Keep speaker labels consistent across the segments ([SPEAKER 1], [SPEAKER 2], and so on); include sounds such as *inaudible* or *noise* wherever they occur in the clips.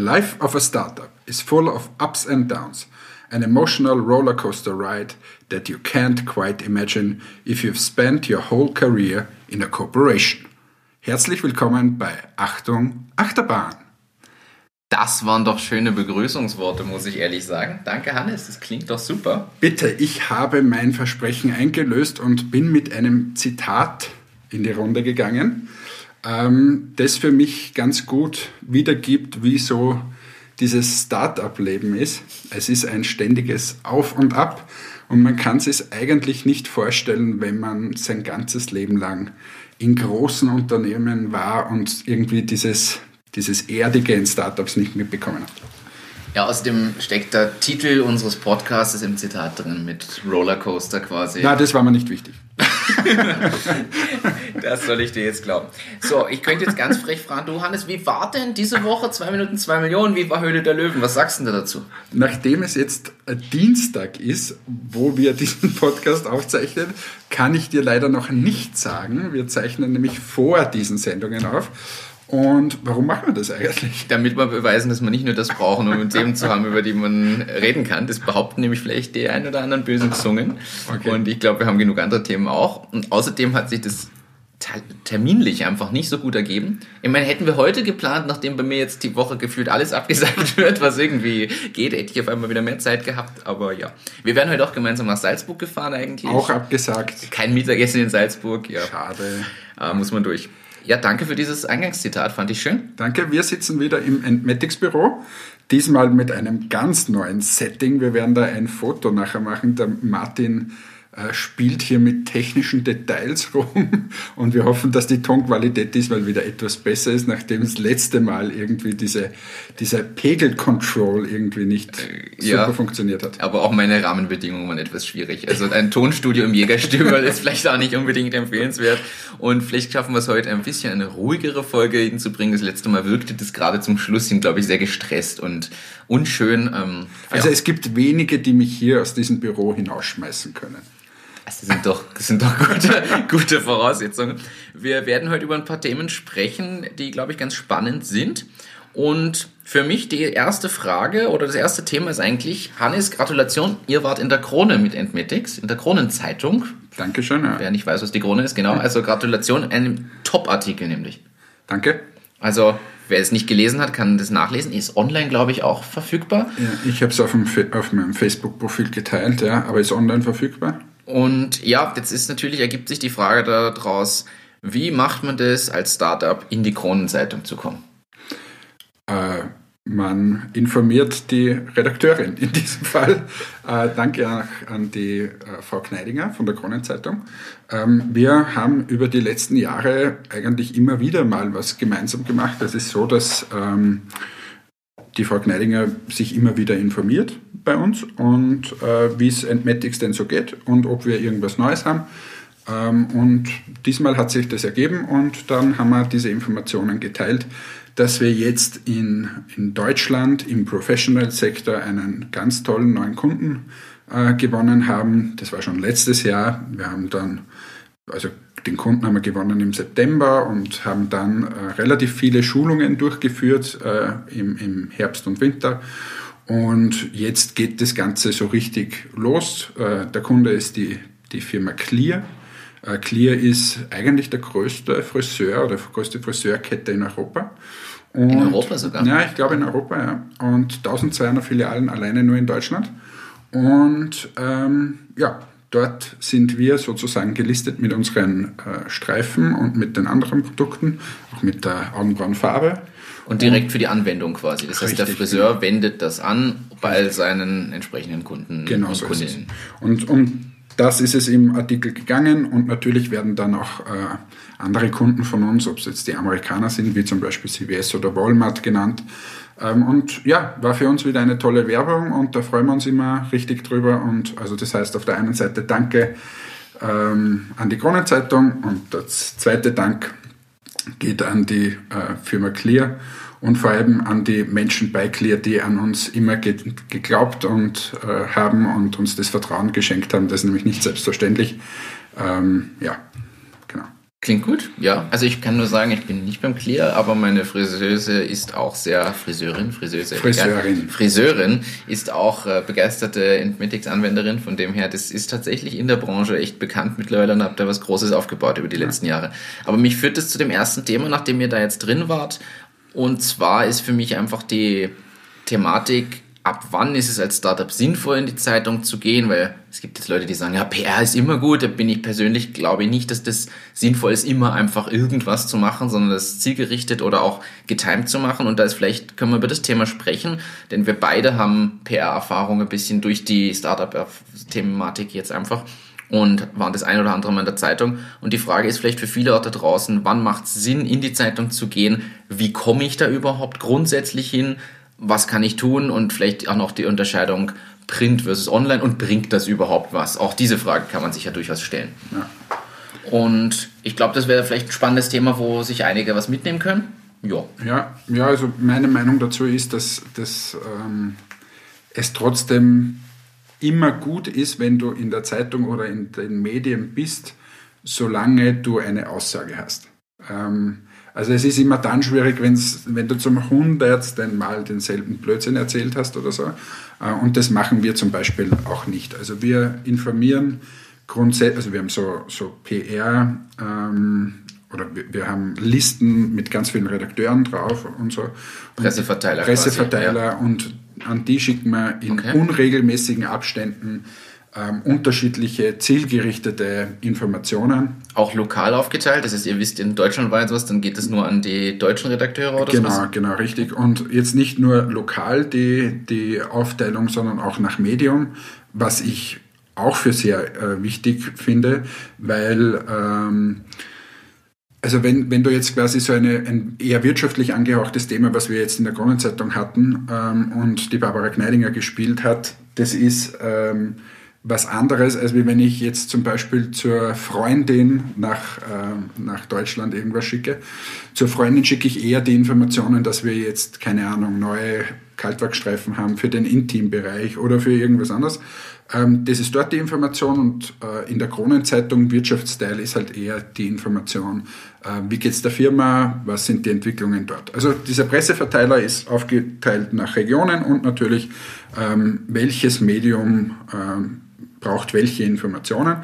[SPEAKER 1] life of a startup is full of ups and downs, an emotional roller coaster ride that you can't quite imagine if you've spent your whole career in a corporation. Herzlich willkommen bei Achtung Achterbahn.
[SPEAKER 2] Das waren doch schöne Begrüßungsworte, muss ich ehrlich sagen. Danke, Hannes, das klingt doch super.
[SPEAKER 1] Bitte, ich habe mein Versprechen eingelöst und bin mit einem Zitat in die Runde gegangen, ähm, das für mich ganz gut wiedergibt, wie so dieses Start-up-Leben ist. Es ist ein ständiges Auf und Ab und man kann es eigentlich nicht vorstellen, wenn man sein ganzes Leben lang in großen Unternehmen war und irgendwie dieses dieses Erdige in Startups nicht mitbekommen hat.
[SPEAKER 2] Ja, außerdem steckt der Titel unseres Podcasts im Zitat drin mit Rollercoaster quasi.
[SPEAKER 1] Na, das war mir nicht wichtig. *laughs*
[SPEAKER 2] das soll ich dir jetzt glauben. So, ich könnte jetzt ganz frech fragen, du Hannes, wie war denn diese Woche 2 Minuten 2 Millionen? Wie war Höhle der Löwen? Was sagst du denn dazu?
[SPEAKER 1] Nachdem es jetzt Dienstag ist, wo wir diesen Podcast aufzeichnen, kann ich dir leider noch nichts sagen. Wir zeichnen nämlich vor diesen Sendungen auf. Und warum machen wir das eigentlich?
[SPEAKER 2] Damit wir beweisen, dass wir nicht nur das brauchen, um Themen zu haben, über die man reden kann. Das behaupten nämlich vielleicht die ein oder anderen bösen Zungen. Okay. Und ich glaube, wir haben genug andere Themen auch. Und außerdem hat sich das terminlich einfach nicht so gut ergeben. Ich meine, hätten wir heute geplant, nachdem bei mir jetzt die Woche gefühlt alles abgesagt *laughs* wird, was irgendwie geht, hätte ich auf einmal wieder mehr Zeit gehabt. Aber ja, wir werden heute auch gemeinsam nach Salzburg gefahren eigentlich.
[SPEAKER 1] Auch abgesagt.
[SPEAKER 2] Kein Mittagessen in Salzburg. Ja.
[SPEAKER 1] Schade.
[SPEAKER 2] Äh, muss man durch. Ja, danke für dieses Eingangszitat, fand ich schön.
[SPEAKER 1] Danke, wir sitzen wieder im Entmatics Büro, diesmal mit einem ganz neuen Setting. Wir werden da ein Foto nachher machen. Der Martin spielt hier mit technischen Details *laughs* rum und wir hoffen, dass die Tonqualität diesmal wieder etwas besser ist, nachdem das letzte Mal irgendwie diese, dieser Pegel-Control irgendwie nicht äh, super ja, funktioniert hat.
[SPEAKER 2] Aber auch meine Rahmenbedingungen waren etwas schwierig. Also ein Tonstudio im Jägerstübel *laughs* ist vielleicht auch nicht unbedingt empfehlenswert und vielleicht schaffen wir es heute ein bisschen eine ruhigere Folge hinzubringen. Das letzte Mal wirkte das gerade zum Schluss hin, glaube ich, sehr gestresst und unschön. Ähm,
[SPEAKER 1] also ja. es gibt wenige, die mich hier aus diesem Büro hinausschmeißen können.
[SPEAKER 2] Das sind doch, das sind doch gute, gute Voraussetzungen. Wir werden heute über ein paar Themen sprechen, die, glaube ich, ganz spannend sind. Und für mich die erste Frage oder das erste Thema ist eigentlich, Hannes, Gratulation, ihr wart in der Krone mit Entmetics, in der Kronenzeitung.
[SPEAKER 1] Dankeschön. Ja.
[SPEAKER 2] Wer nicht weiß, was die Krone ist, genau. Also Gratulation, einem Top-Artikel nämlich.
[SPEAKER 1] Danke.
[SPEAKER 2] Also wer es nicht gelesen hat, kann das nachlesen. Ist online, glaube ich, auch verfügbar.
[SPEAKER 1] Ja, ich habe es auf, auf meinem Facebook-Profil geteilt, ja, aber ist online verfügbar.
[SPEAKER 2] Und ja, jetzt ist natürlich, ergibt sich die Frage daraus, wie macht man das als Startup in die Kronenzeitung zu kommen?
[SPEAKER 1] Äh, man informiert die Redakteurin in diesem Fall. Äh, danke an die äh, Frau Kneidinger von der Kronenzeitung. Ähm, wir haben über die letzten Jahre eigentlich immer wieder mal was gemeinsam gemacht. Es ist so, dass ähm, die Frau Kneidinger sich immer wieder informiert bei uns und äh, wie es Entmatics denn so geht und ob wir irgendwas Neues haben. Ähm, und diesmal hat sich das ergeben und dann haben wir diese Informationen geteilt, dass wir jetzt in, in Deutschland im Professional-Sektor einen ganz tollen neuen Kunden äh, gewonnen haben. Das war schon letztes Jahr. Wir haben dann, also den Kunden haben wir gewonnen im September und haben dann äh, relativ viele Schulungen durchgeführt äh, im, im, Herbst und Winter. Und jetzt geht das Ganze so richtig los. Äh, der Kunde ist die, die Firma Clear. Äh, Clear ist eigentlich der größte Friseur oder größte Friseurkette in Europa.
[SPEAKER 2] Und, in Europa sogar?
[SPEAKER 1] Ja, ich glaube in Europa, ja. Und 1200 Filialen alleine nur in Deutschland. Und ähm, ja, Dort sind wir sozusagen gelistet mit unseren äh, Streifen und mit den anderen Produkten, auch mit der Augenbrauenfarbe.
[SPEAKER 2] Und direkt für die Anwendung quasi. Das heißt, der Friseur genau. wendet das an bei seinen entsprechenden Kunden
[SPEAKER 1] genau und so Kundinnen. Und um das ist es im Artikel gegangen und natürlich werden dann auch äh, andere Kunden von uns, ob es jetzt die Amerikaner sind, wie zum Beispiel CVS oder Walmart genannt, ähm, und ja, war für uns wieder eine tolle Werbung und da freuen wir uns immer richtig drüber. Und also das heißt auf der einen Seite Danke ähm, an die Kronenzeitung und das zweite Dank geht an die äh, Firma Clear und vor allem an die Menschen bei Clear, die an uns immer ge geglaubt und äh, haben und uns das Vertrauen geschenkt haben. Das ist nämlich nicht selbstverständlich. Ähm, ja, genau.
[SPEAKER 2] Klingt gut, ja. Also ich kann nur sagen, ich bin nicht beim Clear, aber meine Friseuse ist auch sehr Friseurin, Friseuse. Friseurin. Ja, Friseurin ist auch äh, begeisterte Entmetics-Anwenderin. Von dem her, das ist tatsächlich in der Branche echt bekannt mittlerweile und habt da was Großes aufgebaut über die ja. letzten Jahre. Aber mich führt es zu dem ersten Thema, nachdem ihr da jetzt drin wart. Und zwar ist für mich einfach die Thematik ab wann ist es als Startup sinnvoll, in die Zeitung zu gehen? Weil es gibt jetzt Leute, die sagen, ja, PR ist immer gut. Da bin ich persönlich, glaube ich nicht, dass das sinnvoll ist, immer einfach irgendwas zu machen, sondern das zielgerichtet oder auch getimed zu machen. Und da ist vielleicht, können wir über das Thema sprechen, denn wir beide haben PR-Erfahrung ein bisschen durch die Startup-Thematik jetzt einfach und waren das ein oder andere Mal in der Zeitung. Und die Frage ist vielleicht für viele auch da draußen, wann macht es Sinn, in die Zeitung zu gehen? Wie komme ich da überhaupt grundsätzlich hin? was kann ich tun und vielleicht auch noch die Unterscheidung Print versus Online und bringt das überhaupt was? Auch diese Frage kann man sich ja durchaus stellen. Ja. Und ich glaube, das wäre vielleicht ein spannendes Thema, wo sich einige was mitnehmen können.
[SPEAKER 1] Ja. Ja, ja also meine Meinung dazu ist, dass, dass ähm, es trotzdem immer gut ist, wenn du in der Zeitung oder in den Medien bist, solange du eine Aussage hast. Ähm, also es ist immer dann schwierig, wenn's, wenn du zum hundertsten Mal denselben Blödsinn erzählt hast oder so. Äh, und das machen wir zum Beispiel auch nicht. Also wir informieren grundsätzlich, also wir haben so, so PR ähm, oder wir, wir, haben Listen mit ganz vielen Redakteuren drauf und so.
[SPEAKER 2] Presseverteiler.
[SPEAKER 1] Presseverteiler quasi, und an die schicken wir in okay. unregelmäßigen Abständen ähm, unterschiedliche zielgerichtete Informationen.
[SPEAKER 2] Auch lokal aufgeteilt, das heißt, ihr wisst in Deutschland war jetzt was, dann geht es nur an die deutschen Redakteure oder
[SPEAKER 1] so? Genau, genau, richtig. Und jetzt nicht nur lokal die, die Aufteilung, sondern auch nach Medium, was ich auch für sehr äh, wichtig finde, weil ähm, also wenn, wenn du jetzt quasi so eine, ein eher wirtschaftlich angehauchtes Thema, was wir jetzt in der Kronenzeitung hatten ähm, und die Barbara Kneidinger gespielt hat, das ist ähm, was anderes, als wenn ich jetzt zum Beispiel zur Freundin nach, äh, nach Deutschland irgendwas schicke. Zur Freundin schicke ich eher die Informationen, dass wir jetzt, keine Ahnung, neue Kaltwachstreifen haben für den Intimbereich oder für irgendwas anderes. Ähm, das ist dort die Information und äh, in der Kronenzeitung Wirtschaftsteil ist halt eher die Information, äh, wie geht's der Firma, was sind die Entwicklungen dort. Also dieser Presseverteiler ist aufgeteilt nach Regionen und natürlich ähm, welches Medium ähm, braucht welche Informationen.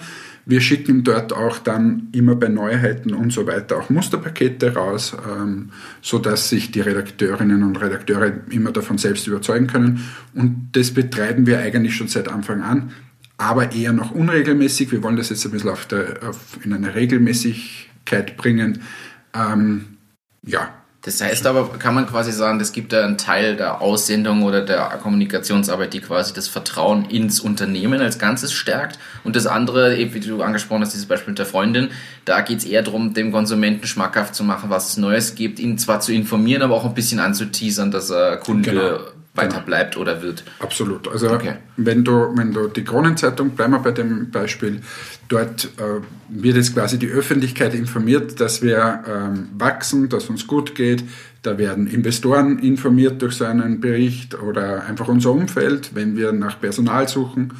[SPEAKER 1] Wir schicken dort auch dann immer bei Neuheiten und so weiter auch Musterpakete raus, ähm, so dass sich die Redakteurinnen und Redakteure immer davon selbst überzeugen können. Und das betreiben wir eigentlich schon seit Anfang an, aber eher noch unregelmäßig. Wir wollen das jetzt ein bisschen auf der, auf, in eine Regelmäßigkeit bringen. Ähm, ja,
[SPEAKER 2] das heißt aber, kann man quasi sagen, es gibt da einen Teil der Aussendung oder der Kommunikationsarbeit, die quasi das Vertrauen ins Unternehmen als Ganzes stärkt. Und das andere, wie du angesprochen hast, dieses Beispiel mit der Freundin, da geht es eher darum, dem Konsumenten schmackhaft zu machen, was es Neues gibt, ihn zwar zu informieren, aber auch ein bisschen anzuteasern, dass er Kunde genau weiter genau. bleibt oder wird.
[SPEAKER 1] Absolut. Also okay. wenn du, wenn du die Kronenzeitung, bleiben wir bei dem Beispiel, dort äh, wird jetzt quasi die Öffentlichkeit informiert, dass wir ähm, wachsen, dass uns gut geht. Da werden Investoren informiert durch so einen Bericht oder einfach unser Umfeld, wenn wir nach Personal suchen.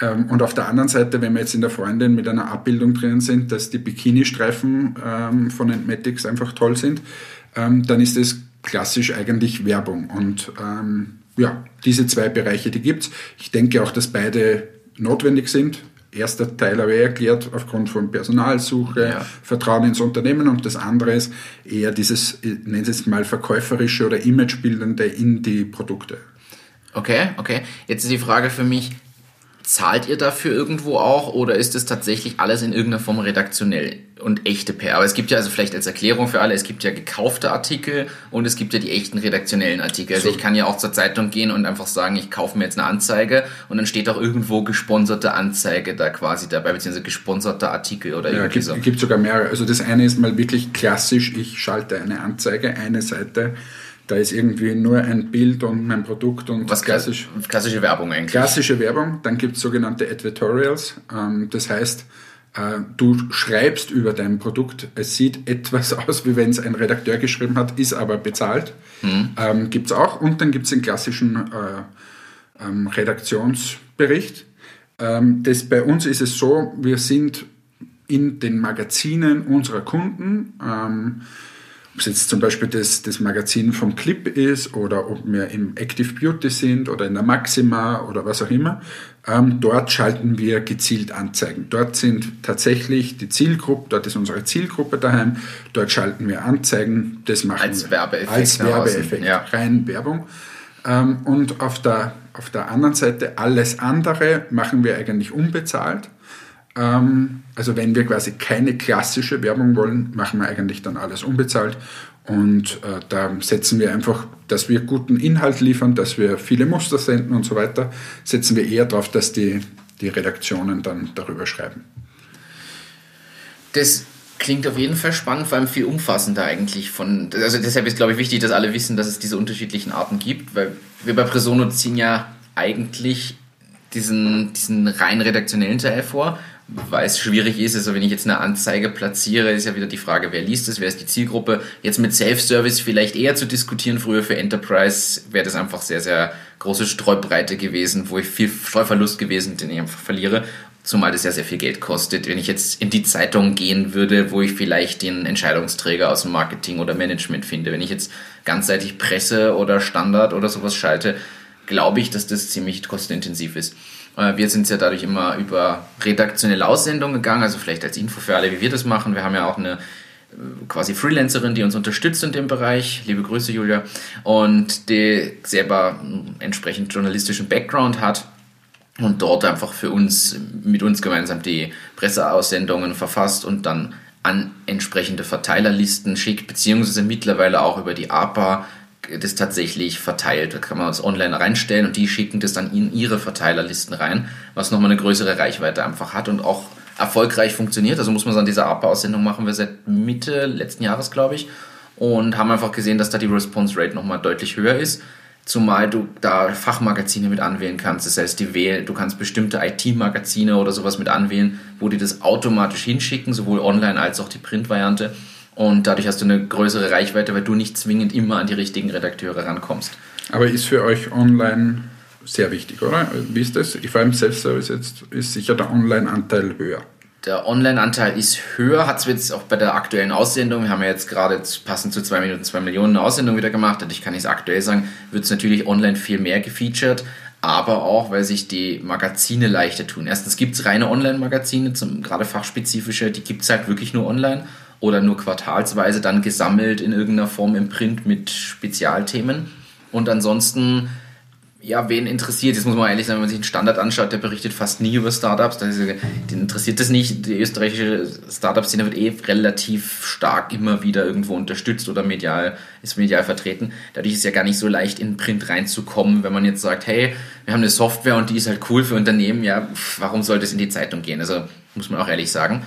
[SPEAKER 1] Ähm, und auf der anderen Seite, wenn wir jetzt in der Freundin mit einer Abbildung drin sind, dass die Bikini-Streifen ähm, von Entmatics einfach toll sind, ähm, dann ist es klassisch eigentlich Werbung. Und ähm, ja, diese zwei Bereiche, die gibt's. Ich denke auch, dass beide notwendig sind. Erster Teil habe ich erklärt, aufgrund von Personalsuche, ja. Vertrauen ins Unternehmen und das andere ist eher dieses, nennen Sie es mal, verkäuferische oder imagebildende in die Produkte.
[SPEAKER 2] Okay, okay. Jetzt ist die Frage für mich, Zahlt ihr dafür irgendwo auch oder ist es tatsächlich alles in irgendeiner Form redaktionell und echte PR? Aber es gibt ja also vielleicht als Erklärung für alle, es gibt ja gekaufte Artikel und es gibt ja die echten redaktionellen Artikel. Also ich kann ja auch zur Zeitung gehen und einfach sagen, ich kaufe mir jetzt eine Anzeige und dann steht auch irgendwo gesponserte Anzeige da quasi dabei, beziehungsweise gesponserter Artikel oder
[SPEAKER 1] ja, irgendwie gibt, so. gibt sogar mehrere. Also das eine ist mal wirklich klassisch, ich schalte eine Anzeige, eine Seite da ist irgendwie nur ein Bild und mein Produkt und
[SPEAKER 2] was klassisch, klassische Werbung eigentlich.
[SPEAKER 1] Klassische Werbung. Dann gibt es sogenannte Advertorials. Ähm, das heißt, äh, du schreibst über dein Produkt. Es sieht etwas *laughs* aus, wie wenn es ein Redakteur geschrieben hat, ist aber bezahlt. Mhm. Ähm, gibt es auch. Und dann gibt es den klassischen äh, ähm, Redaktionsbericht. Ähm, das, bei uns ist es so, wir sind in den Magazinen unserer Kunden, ähm, ob es jetzt zum Beispiel das, das Magazin vom Clip ist oder ob wir im Active Beauty sind oder in der Maxima oder was auch immer, ähm, dort schalten wir gezielt Anzeigen. Dort sind tatsächlich die Zielgruppe, dort ist unsere Zielgruppe daheim, dort schalten wir Anzeigen, das machen
[SPEAKER 2] als
[SPEAKER 1] wir.
[SPEAKER 2] Werbeeffekt.
[SPEAKER 1] Als Werbeeffekt,
[SPEAKER 2] ja.
[SPEAKER 1] rein Werbung. Ähm, und auf der, auf der anderen Seite, alles andere machen wir eigentlich unbezahlt. Ähm, also wenn wir quasi keine klassische Werbung wollen, machen wir eigentlich dann alles unbezahlt. Und äh, da setzen wir einfach, dass wir guten Inhalt liefern, dass wir viele Muster senden und so weiter, setzen wir eher darauf, dass die, die Redaktionen dann darüber schreiben.
[SPEAKER 2] Das klingt auf jeden Fall spannend, vor allem viel umfassender eigentlich von. Also deshalb ist, glaube ich, wichtig, dass alle wissen, dass es diese unterschiedlichen Arten gibt, weil wir bei Presono ziehen ja eigentlich diesen, diesen rein redaktionellen Teil vor weil es schwierig ist. Also wenn ich jetzt eine Anzeige platziere, ist ja wieder die Frage, wer liest es, wer ist die Zielgruppe. Jetzt mit Self-Service vielleicht eher zu diskutieren. Früher für Enterprise wäre das einfach sehr, sehr große Streubreite gewesen, wo ich viel Streuverlust gewesen, den ich einfach verliere. Zumal das ja sehr viel Geld kostet. Wenn ich jetzt in die Zeitung gehen würde, wo ich vielleicht den Entscheidungsträger aus dem Marketing oder Management finde, wenn ich jetzt ganzseitig Presse oder Standard oder sowas schalte, glaube ich, dass das ziemlich kostenintensiv ist. Äh, wir sind ja dadurch immer über redaktionelle Aussendungen gegangen, also vielleicht als Info für alle, wie wir das machen. Wir haben ja auch eine äh, quasi Freelancerin, die uns unterstützt in dem Bereich. Liebe Grüße, Julia. Und die selber entsprechend journalistischen Background hat und dort einfach für uns, mit uns gemeinsam die Presseaussendungen verfasst und dann an entsprechende Verteilerlisten schickt, beziehungsweise mittlerweile auch über die APA das tatsächlich verteilt. Da kann man das online reinstellen und die schicken das dann in ihre Verteilerlisten rein, was nochmal eine größere Reichweite einfach hat und auch erfolgreich funktioniert. Also muss man sagen, diese APA-Aussendung machen wir seit Mitte letzten Jahres, glaube ich, und haben einfach gesehen, dass da die Response Rate nochmal deutlich höher ist. Zumal du da Fachmagazine mit anwählen kannst. Das heißt, die wähl du kannst bestimmte IT-Magazine oder sowas mit anwählen, wo die das automatisch hinschicken, sowohl online als auch die Print-Variante. Und dadurch hast du eine größere Reichweite, weil du nicht zwingend immer an die richtigen Redakteure rankommst.
[SPEAKER 1] Aber ist für euch online sehr wichtig, oder? Wie ist das? Vor allem Self-Service jetzt ist sicher der Online-Anteil höher.
[SPEAKER 2] Der Online-Anteil ist höher, hat es jetzt auch bei der aktuellen Aussendung, wir haben ja jetzt gerade passend zu 2 Minuten 2 Millionen Aussendung wieder gemacht, dadurch kann ich es aktuell sagen, wird es natürlich online viel mehr gefeatured, aber auch, weil sich die Magazine leichter tun. Erstens gibt es reine Online-Magazine, gerade fachspezifische, die gibt es halt wirklich nur online oder nur quartalsweise dann gesammelt in irgendeiner Form im Print mit Spezialthemen. Und ansonsten, ja, wen interessiert, jetzt muss man ehrlich sagen, wenn man sich einen Standard anschaut, der berichtet fast nie über Startups, den interessiert das nicht. Die österreichische Startup-Szene wird eh relativ stark immer wieder irgendwo unterstützt oder medial, ist medial vertreten. Dadurch ist es ja gar nicht so leicht, in Print reinzukommen, wenn man jetzt sagt, hey, wir haben eine Software und die ist halt cool für Unternehmen, ja, warum sollte es in die Zeitung gehen? Also muss man auch ehrlich sagen.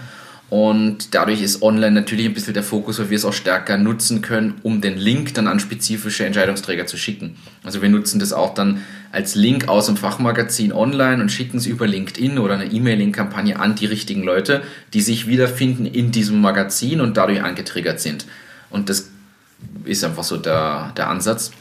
[SPEAKER 2] Und dadurch ist online natürlich ein bisschen der Fokus, weil wir es auch stärker nutzen können, um den Link dann an spezifische Entscheidungsträger zu schicken. Also wir nutzen das auch dann als Link aus dem Fachmagazin online und schicken es über LinkedIn oder eine E-Mailing-Kampagne an die richtigen Leute, die sich wiederfinden in diesem Magazin und dadurch angetriggert sind. Und das ist einfach so der, der Ansatz.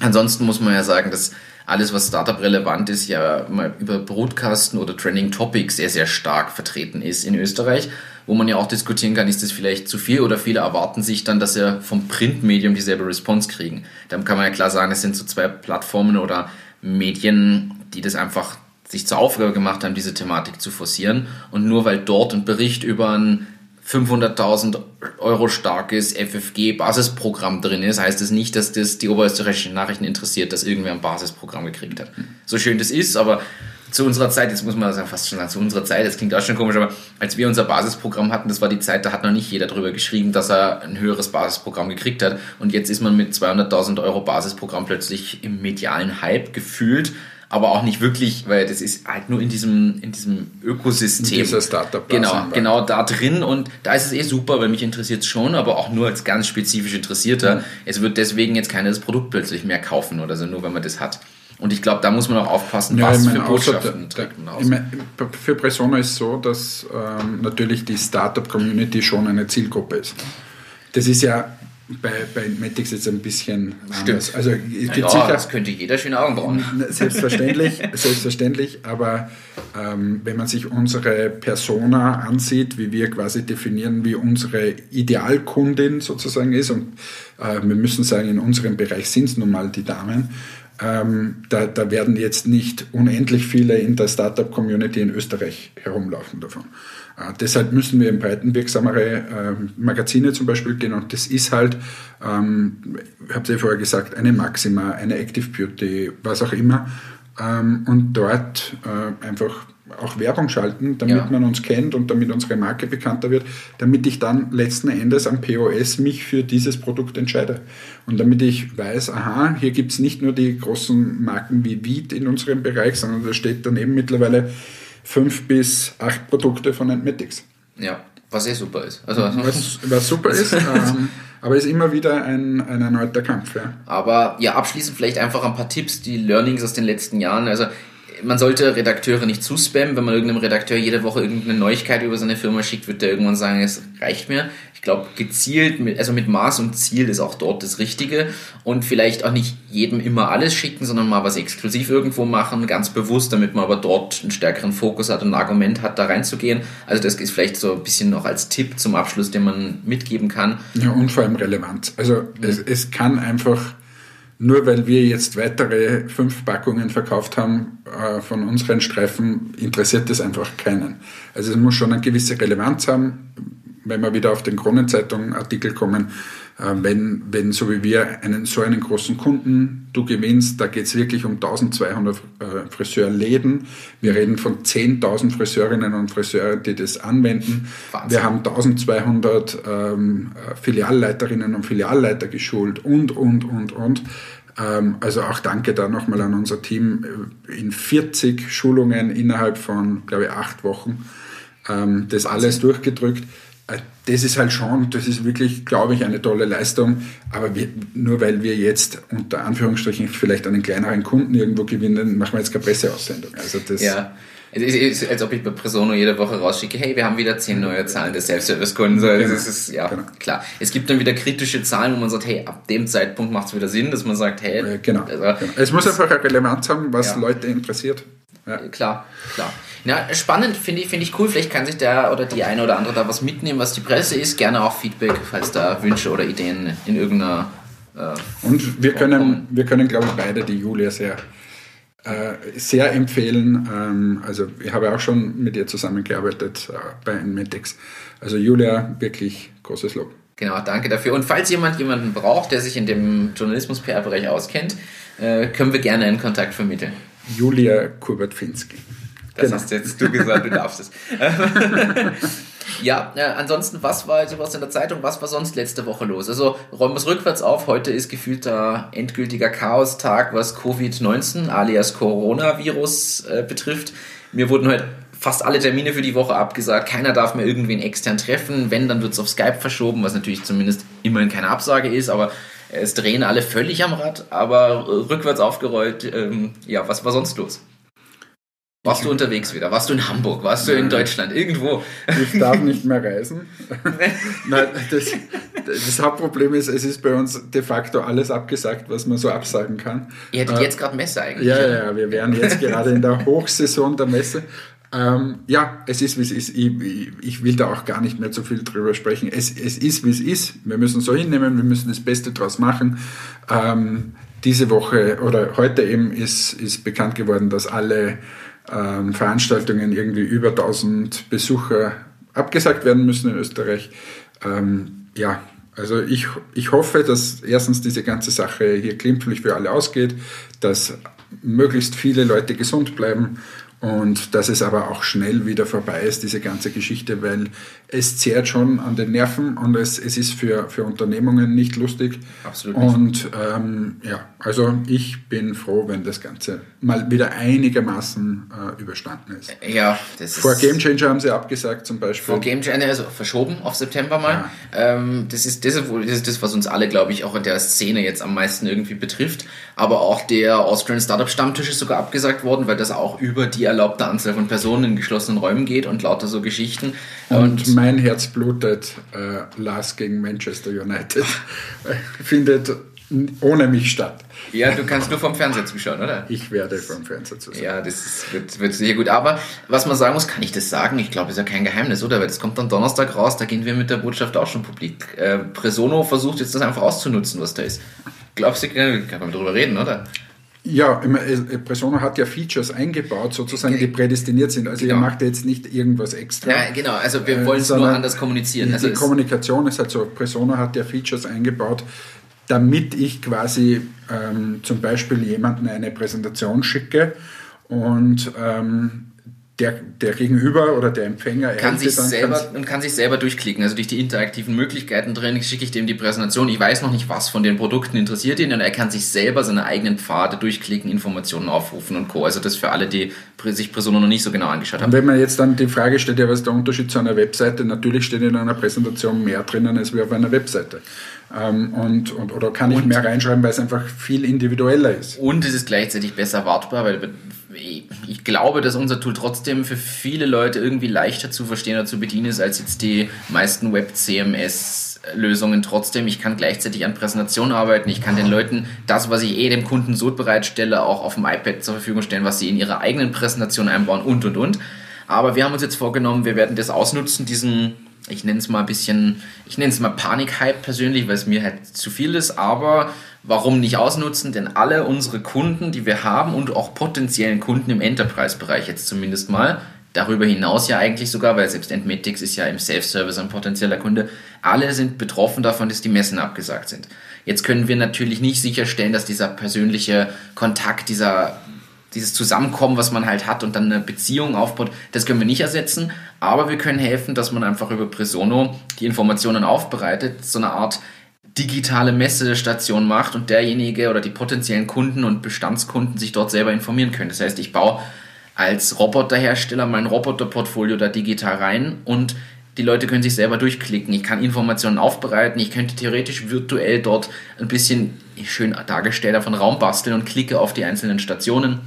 [SPEAKER 2] Ansonsten muss man ja sagen, dass alles, was Startup relevant ist, ja mal über Broadcasten oder Trending Topics sehr, sehr stark vertreten ist in Österreich wo man ja auch diskutieren kann, ist das vielleicht zu viel oder viele erwarten sich dann, dass sie vom Printmedium dieselbe Response kriegen. Dann kann man ja klar sagen, es sind so zwei Plattformen oder Medien, die das einfach sich zur Aufgabe gemacht haben, diese Thematik zu forcieren. Und nur weil dort ein Bericht über ein 500.000 Euro starkes FFG-Basisprogramm drin ist, heißt es das nicht, dass das die oberösterreichischen Nachrichten interessiert, dass irgendwer ein Basisprogramm gekriegt hat. So schön das ist, aber zu unserer Zeit, jetzt muss man sagen, fast schon sagen, zu unserer Zeit, das klingt auch schon komisch, aber als wir unser Basisprogramm hatten, das war die Zeit, da hat noch nicht jeder drüber geschrieben, dass er ein höheres Basisprogramm gekriegt hat. Und jetzt ist man mit 200.000 Euro Basisprogramm plötzlich im medialen Hype gefühlt, aber auch nicht wirklich, weil das ist halt nur in diesem, in diesem Ökosystem. In
[SPEAKER 1] dieser Startup.
[SPEAKER 2] Genau, genau da drin und da ist es eh super, weil mich interessiert es schon, aber auch nur als ganz spezifisch Interessierter. Mhm. Es wird deswegen jetzt keiner das Produkt plötzlich mehr kaufen oder so, nur wenn man das hat. Und ich glaube, da muss man auch aufpassen,
[SPEAKER 1] ja,
[SPEAKER 2] was
[SPEAKER 1] für Botschaften trägt man aus. Meine, für Persona ist so, dass ähm, natürlich die Startup-Community schon eine Zielgruppe ist. Das ist ja bei, bei Matix jetzt ein bisschen
[SPEAKER 2] Stimmt.
[SPEAKER 1] anders. Also
[SPEAKER 2] Ja,
[SPEAKER 1] sicher,
[SPEAKER 2] das könnte jeder schön Augenbrauen.
[SPEAKER 1] Selbstverständlich, *laughs* selbstverständlich, aber ähm, wenn man sich unsere Persona ansieht, wie wir quasi definieren, wie unsere Idealkundin sozusagen ist, und äh, wir müssen sagen, in unserem Bereich sind es nun mal die Damen, ähm, da, da werden jetzt nicht unendlich viele in der Startup-Community in Österreich herumlaufen davon. Äh, deshalb müssen wir in breitenwirksamere äh, Magazine zum Beispiel gehen und das ist halt, ähm, ich habe es ja vorher gesagt, eine Maxima, eine Active Beauty, was auch immer ähm, und dort äh, einfach auch Werbung schalten, damit
[SPEAKER 2] Ja.
[SPEAKER 1] man uns kennt und damit unsere Marke bekannter wird, damit ich dann letzten Endes am POS mich für dieses Produkt entscheide. Und damit ich weiß, aha, hier gibt es nicht nur die großen Marken wie Viet in unserem Bereich, sondern da steht daneben mittlerweile fünf bis acht Produkte von Antmatics.
[SPEAKER 2] Ja, was sehr super ist. Also,
[SPEAKER 1] Was, was super ist, *laughs* ähm, aber ist immer wieder ein, ein erneuter Kampf. Ja.
[SPEAKER 2] Aber ja, abschließend vielleicht einfach ein paar Tipps, die Learnings aus den letzten Jahren. Also man sollte Redakteure nicht zuspammen. Wenn man irgendeinem Redakteur jede Woche irgendeine Neuigkeit über seine Firma schickt, wird der irgendwann sagen, es reicht mir. Ich glaube, gezielt, mit, also mit Maß und Ziel ist auch dort das Richtige. Und vielleicht auch nicht jedem immer alles schicken, sondern mal was exklusiv irgendwo machen, ganz bewusst, damit man aber dort einen stärkeren Fokus hat und ein Argument hat, da reinzugehen. Also das ist vielleicht so ein bisschen noch als Tipp zum Abschluss, den man mitgeben kann.
[SPEAKER 1] Ja, und vor allem Relevanz. Also es, es kann einfach, nur weil wir jetzt weitere fünf Packungen verkauft haben äh, von unseren Streifen, interessiert das einfach keinen. Also es muss schon eine gewisse Relevanz haben, wenn wir wieder auf den Kronenzeitung-Artikel kommen, wenn, wenn so wie wir einen so einen großen Kunden du gewinnst, da geht es wirklich um 1200 äh, Friseurläden. Wir reden von 10.000 Friseurinnen und Friseuren, die das anwenden.
[SPEAKER 2] Wahnsinn.
[SPEAKER 1] Wir haben 1200 ähm, äh, Filialleiterinnen und Filialleiter geschult und, und, und, und. Ähm, also auch danke da nochmal an unser Team äh, in 40 Schulungen innerhalb von, glaube ich, acht Wochen. Ähm, das alles durchgedrückt. Das ist halt schon, das ist wirklich, glaube ich, eine tolle Leistung. Aber wir, nur weil wir jetzt unter Anführungsstrichen vielleicht einen kleineren Kunden irgendwo gewinnen, machen wir jetzt keine Presseaussendung. Also das,
[SPEAKER 2] Ja. Es ist, als ob ich bei Presono jede Woche rausschicke, hey, wir haben wieder zehn neue Zahlen des Self-Service-Kunden. So,
[SPEAKER 1] Genau.
[SPEAKER 2] ist, ist, ja,
[SPEAKER 1] Genau.
[SPEAKER 2] klar. Es gibt dann wieder kritische Zahlen, wo man sagt, hey, ab dem Zeitpunkt macht es wieder Sinn, dass man sagt, hey,
[SPEAKER 1] äh, genau,
[SPEAKER 2] also,
[SPEAKER 1] genau. Es muss einfach eine Relevanz haben, was
[SPEAKER 2] Ja.
[SPEAKER 1] Leute interessiert. Ja.
[SPEAKER 2] Klar, klar. Ja, spannend, finde ich, finde ich cool. Vielleicht kann sich der oder die eine oder andere da was mitnehmen, was die Presse ist. Gerne auch Feedback, falls da Wünsche oder Ideen in irgendeiner. Äh,
[SPEAKER 1] Und wir können, wir können, glaube ich, beide die Julia sehr, äh, sehr empfehlen. Ähm, also ich habe auch schon mit ihr zusammengearbeitet äh, bei Enmetix. Also Julia, wirklich großes Lob.
[SPEAKER 2] Genau, danke dafür. Und falls jemand jemanden braucht, der sich in dem Journalismus-PR-Bereich auskennt, äh, können wir gerne einen Kontakt vermitteln.
[SPEAKER 1] Julia Kubert-Finski.
[SPEAKER 2] Das
[SPEAKER 1] Genau.
[SPEAKER 2] hast jetzt du gesagt, du darfst es. *laughs* ja, äh, ansonsten, was war also was in der Zeitung, was war sonst letzte Woche los? Also räumen wir es rückwärts auf. Heute ist gefühlter endgültiger Chaos-Tag, was Covid-19 alias Coronavirus äh, betrifft. Mir wurden heute fast alle Termine für die Woche abgesagt. Keiner darf mehr irgendwen extern treffen. Wenn, dann wird es auf Skype verschoben, was natürlich zumindest immerhin keine Absage ist, aber es drehen alle völlig am Rad, aber äh, rückwärts aufgerollt. Ähm, ja, was war sonst los? Warst du unterwegs wieder? Warst du in Hamburg? Warst du in Deutschland? Irgendwo?
[SPEAKER 1] Ich darf nicht mehr reisen. *laughs* Nein, das, das Hauptproblem ist, es ist bei uns de facto alles abgesagt, was man so absagen kann.
[SPEAKER 2] Ihr hättet
[SPEAKER 1] Äh,
[SPEAKER 2] jetzt gerade Messe eigentlich.
[SPEAKER 1] Ja, ja, ja, wir wären jetzt gerade in der Hochsaison der Messe. Ähm, ja, es ist, wie es ist. Ich, ich, ich will da auch gar nicht mehr zu viel drüber sprechen. Es, es ist, wie es ist. Wir müssen so hinnehmen, wir müssen das Beste draus machen. Ähm, diese Woche oder heute eben ist, ist bekannt geworden, dass alle ähm, Veranstaltungen irgendwie über 1000 Besucher abgesagt werden müssen in Österreich. Ähm, ja, also ich, ich hoffe, dass erstens diese ganze Sache hier glimpflich für alle ausgeht, dass möglichst viele Leute gesund bleiben und dass es aber auch schnell wieder vorbei ist, diese ganze Geschichte, weil es zehrt schon an den Nerven und es, es ist für, für Unternehmungen nicht lustig.
[SPEAKER 2] Absolut nicht.
[SPEAKER 1] Und ähm, ja, also ich bin froh, wenn das Ganze mal wieder einigermaßen äh, überstanden ist.
[SPEAKER 2] Ja, das ist.
[SPEAKER 1] Vor Game Changer haben sie abgesagt zum Beispiel.
[SPEAKER 2] Vor Game Changer, also verschoben auf September mal. Ähm, das, ist, das, ist das ist das, was uns alle, glaube ich, auch in der Szene jetzt am meisten irgendwie betrifft. Aber auch der Austrian Startup Stammtisch ist sogar abgesagt worden, weil das auch über die erlaubte Anzahl von Personen in geschlossenen Räumen geht und lauter so Geschichten.
[SPEAKER 1] Und mein Herz blutet, äh, Lars gegen Manchester United *laughs* findet ohne mich statt.
[SPEAKER 2] Ja, du kannst nur vom Fernseher zuschauen, oder?
[SPEAKER 1] Ich werde vom Fernseher zuschauen.
[SPEAKER 2] Ja, das wird, wird sehr gut. Aber was man sagen muss, kann ich das sagen? Ich glaube, es ist ja kein Geheimnis, oder? Weil das kommt dann Donnerstag raus, da gehen wir mit der Botschaft auch schon publik. Äh, Presono versucht jetzt das einfach auszunutzen, was da ist. Glaubst du, kann man darüber reden, oder?
[SPEAKER 1] Ja, äh, Presono hat ja Features eingebaut, sozusagen, die prädestiniert sind. Also genau. ihr macht jetzt nicht irgendwas extra.
[SPEAKER 2] Ja, genau, also wir wollen es nur anders kommunizieren.
[SPEAKER 1] Also die Kommunikation ist halt so, Presono hat ja Features eingebaut, damit ich quasi ähm, zum Beispiel jemanden eine Präsentation schicke und ähm, der, der Gegenüber oder der Empfänger
[SPEAKER 2] kann sich selber und kann sich selber durchklicken. Also durch die interaktiven Möglichkeiten drin schicke ich dem die Präsentation. Ich weiß noch nicht, was von den Produkten interessiert ihn und er kann sich selber seine eigenen Pfade durchklicken, Informationen aufrufen und Co. Also das für alle, die sich Personen noch nicht so genau angeschaut haben.
[SPEAKER 1] Und wenn man jetzt dann die Frage stellt, ja, was ist der Unterschied zu einer Webseite? Natürlich steht in einer Präsentation mehr drinnen als wie auf einer Webseite. Ähm, und, und, oder kann ich und, mehr reinschreiben, weil es einfach viel individueller ist.
[SPEAKER 2] Und es ist gleichzeitig besser wartbar, weil ich glaube, dass unser Tool trotzdem für viele Leute irgendwie leichter zu verstehen oder zu bedienen ist als jetzt die meisten Web-CMS-Lösungen. Trotzdem, ich kann gleichzeitig an Präsentationen arbeiten. Ich kann den Leuten das, was ich eh dem Kunden so bereitstelle, auch auf dem iPad zur Verfügung stellen, was sie in ihrer eigenen Präsentation einbauen und und und. Aber wir haben uns jetzt vorgenommen, wir werden das ausnutzen, diesen ich nenne es mal ein bisschen, ich nenne es mal Panik-Hype persönlich, weil es mir halt zu viel ist, aber warum nicht ausnutzen? Denn alle unsere Kunden, die wir haben und auch potenziellen Kunden im Enterprise-Bereich jetzt zumindest mal, darüber hinaus ja eigentlich sogar, weil selbst Entmetics ist ja im Self-Service ein potenzieller Kunde, alle sind betroffen davon, dass die Messen abgesagt sind. Jetzt können wir natürlich nicht sicherstellen, dass dieser persönliche Kontakt, dieser dieses Zusammenkommen, was man halt hat und dann eine Beziehung aufbaut, das können wir nicht ersetzen, aber wir können helfen, dass man einfach über Presono die Informationen aufbereitet, so eine Art digitale Messestation macht und derjenige oder die potenziellen Kunden und Bestandskunden sich dort selber informieren können. Das heißt, ich baue als Roboterhersteller mein Roboterportfolio da digital rein und die Leute können sich selber durchklicken. Ich kann Informationen aufbereiten. Ich könnte theoretisch virtuell dort ein bisschen schön dargestellt von Raum basteln und klicke auf die einzelnen Stationen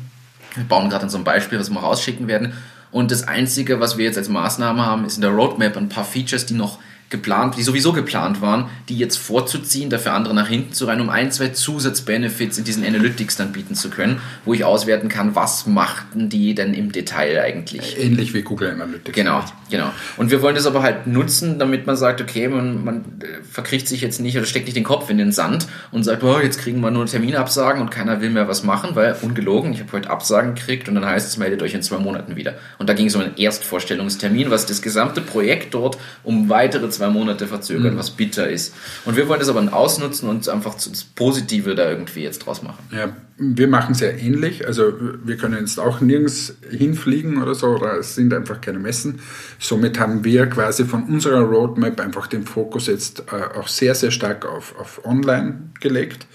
[SPEAKER 2] wir bauen gerade so ein Beispiel, was wir rausschicken werden. Und das Einzige, was wir jetzt als Maßnahme haben, ist in der Roadmap ein paar Features, die noch geplant, die sowieso geplant waren, die jetzt vorzuziehen, dafür andere nach hinten zu rein, um ein, zwei Zusatzbenefits in diesen Analytics dann bieten zu können, wo ich auswerten kann, was machten die denn im Detail eigentlich.
[SPEAKER 1] Ähnlich wie Google Analytics.
[SPEAKER 2] Genau, genau. Und wir wollen das aber halt nutzen, damit man sagt, okay, man, man äh, verkriegt sich jetzt nicht oder steckt nicht den Kopf in den Sand und sagt, oh, jetzt kriegen wir nur Terminabsagen und keiner will mehr was machen, weil ungelogen, ich habe heute Absagen gekriegt und dann heißt es, meldet euch in zwei Monaten wieder. Und da ging es um einen Erstvorstellungstermin, was das gesamte Projekt dort um weitere zwei zwei Monate verzögern, mhm. was bitter ist. Und wir wollen das aber ausnutzen und einfach das Positive da irgendwie jetzt draus machen.
[SPEAKER 1] Ja, wir machen es ja ähnlich. Also wir können jetzt auch nirgends hinfliegen oder so, oder es sind einfach keine Messen. Somit haben wir quasi von unserer Roadmap einfach den Fokus jetzt äh, auch sehr, sehr stark auf, auf Online gelegt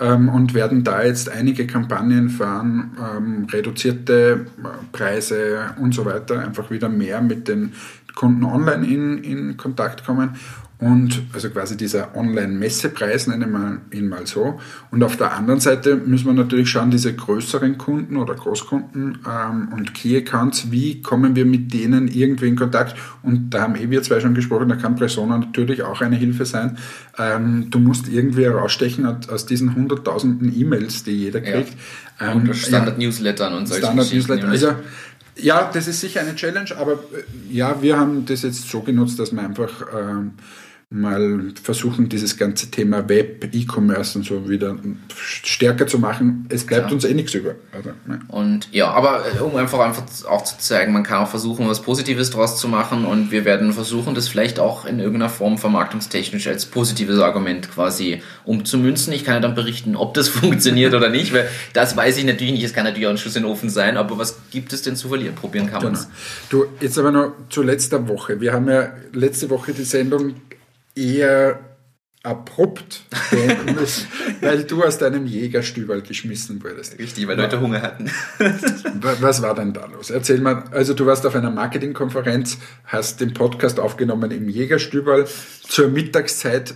[SPEAKER 1] ähm, und werden da jetzt einige Kampagnen fahren, ähm, reduzierte äh, Preise und so weiter, einfach wieder mehr mit den Kunden online in, in Kontakt kommen und also quasi dieser Online-Messepreis, nennen wir ihn mal so. Und auf der anderen Seite müssen wir natürlich schauen, diese größeren Kunden oder Großkunden ähm, und Key-Accounts, wie kommen wir mit denen irgendwie in Kontakt? Und da haben eh wir zwei schon gesprochen, da kann Persona natürlich auch eine Hilfe sein. Ähm, du musst irgendwie herausstechen aus diesen hunderttausenden E-Mails, die jeder kriegt.
[SPEAKER 2] Ja. Ähm, und Standard-Newslettern und solche
[SPEAKER 1] Standard-Newsletter. Also ja, das ist sicher eine Challenge, aber äh, ja, wir haben das jetzt so genutzt, dass wir einfach ähm, mal versuchen, dieses ganze Thema Web, E-Commerce und so wieder stärker zu machen. Es bleibt Klar. uns eh nichts über. Also,
[SPEAKER 2] ne. Und ja, aber äh, um einfach, einfach auch zu zeigen, man kann auch versuchen, was Positives draus zu machen und wir werden versuchen, das vielleicht auch in irgendeiner Form vermarktungstechnisch als positives Argument quasi umzumünzen. Ich kann ja dann berichten, ob das *laughs* funktioniert oder nicht, weil das weiß ich natürlich nicht. Es kann natürlich auch ein Schuss in den Ofen sein, aber was gibt es denn zu verlieren? Probieren kann man es.
[SPEAKER 1] Genau. Du, jetzt aber noch zu letzter Woche. Wir haben ja letzte Woche die Sendung eher abrupt beenden müssen, *laughs* weil du aus deinem Jägerstübel geschmissen wurdest.
[SPEAKER 2] Richtig, weil Leute Hunger hatten. *laughs*
[SPEAKER 1] Was war denn da los? Erzähl mal, also du warst auf einer Marketingkonferenz, hast den Podcast aufgenommen im Jägerstübel zur Mittagszeit.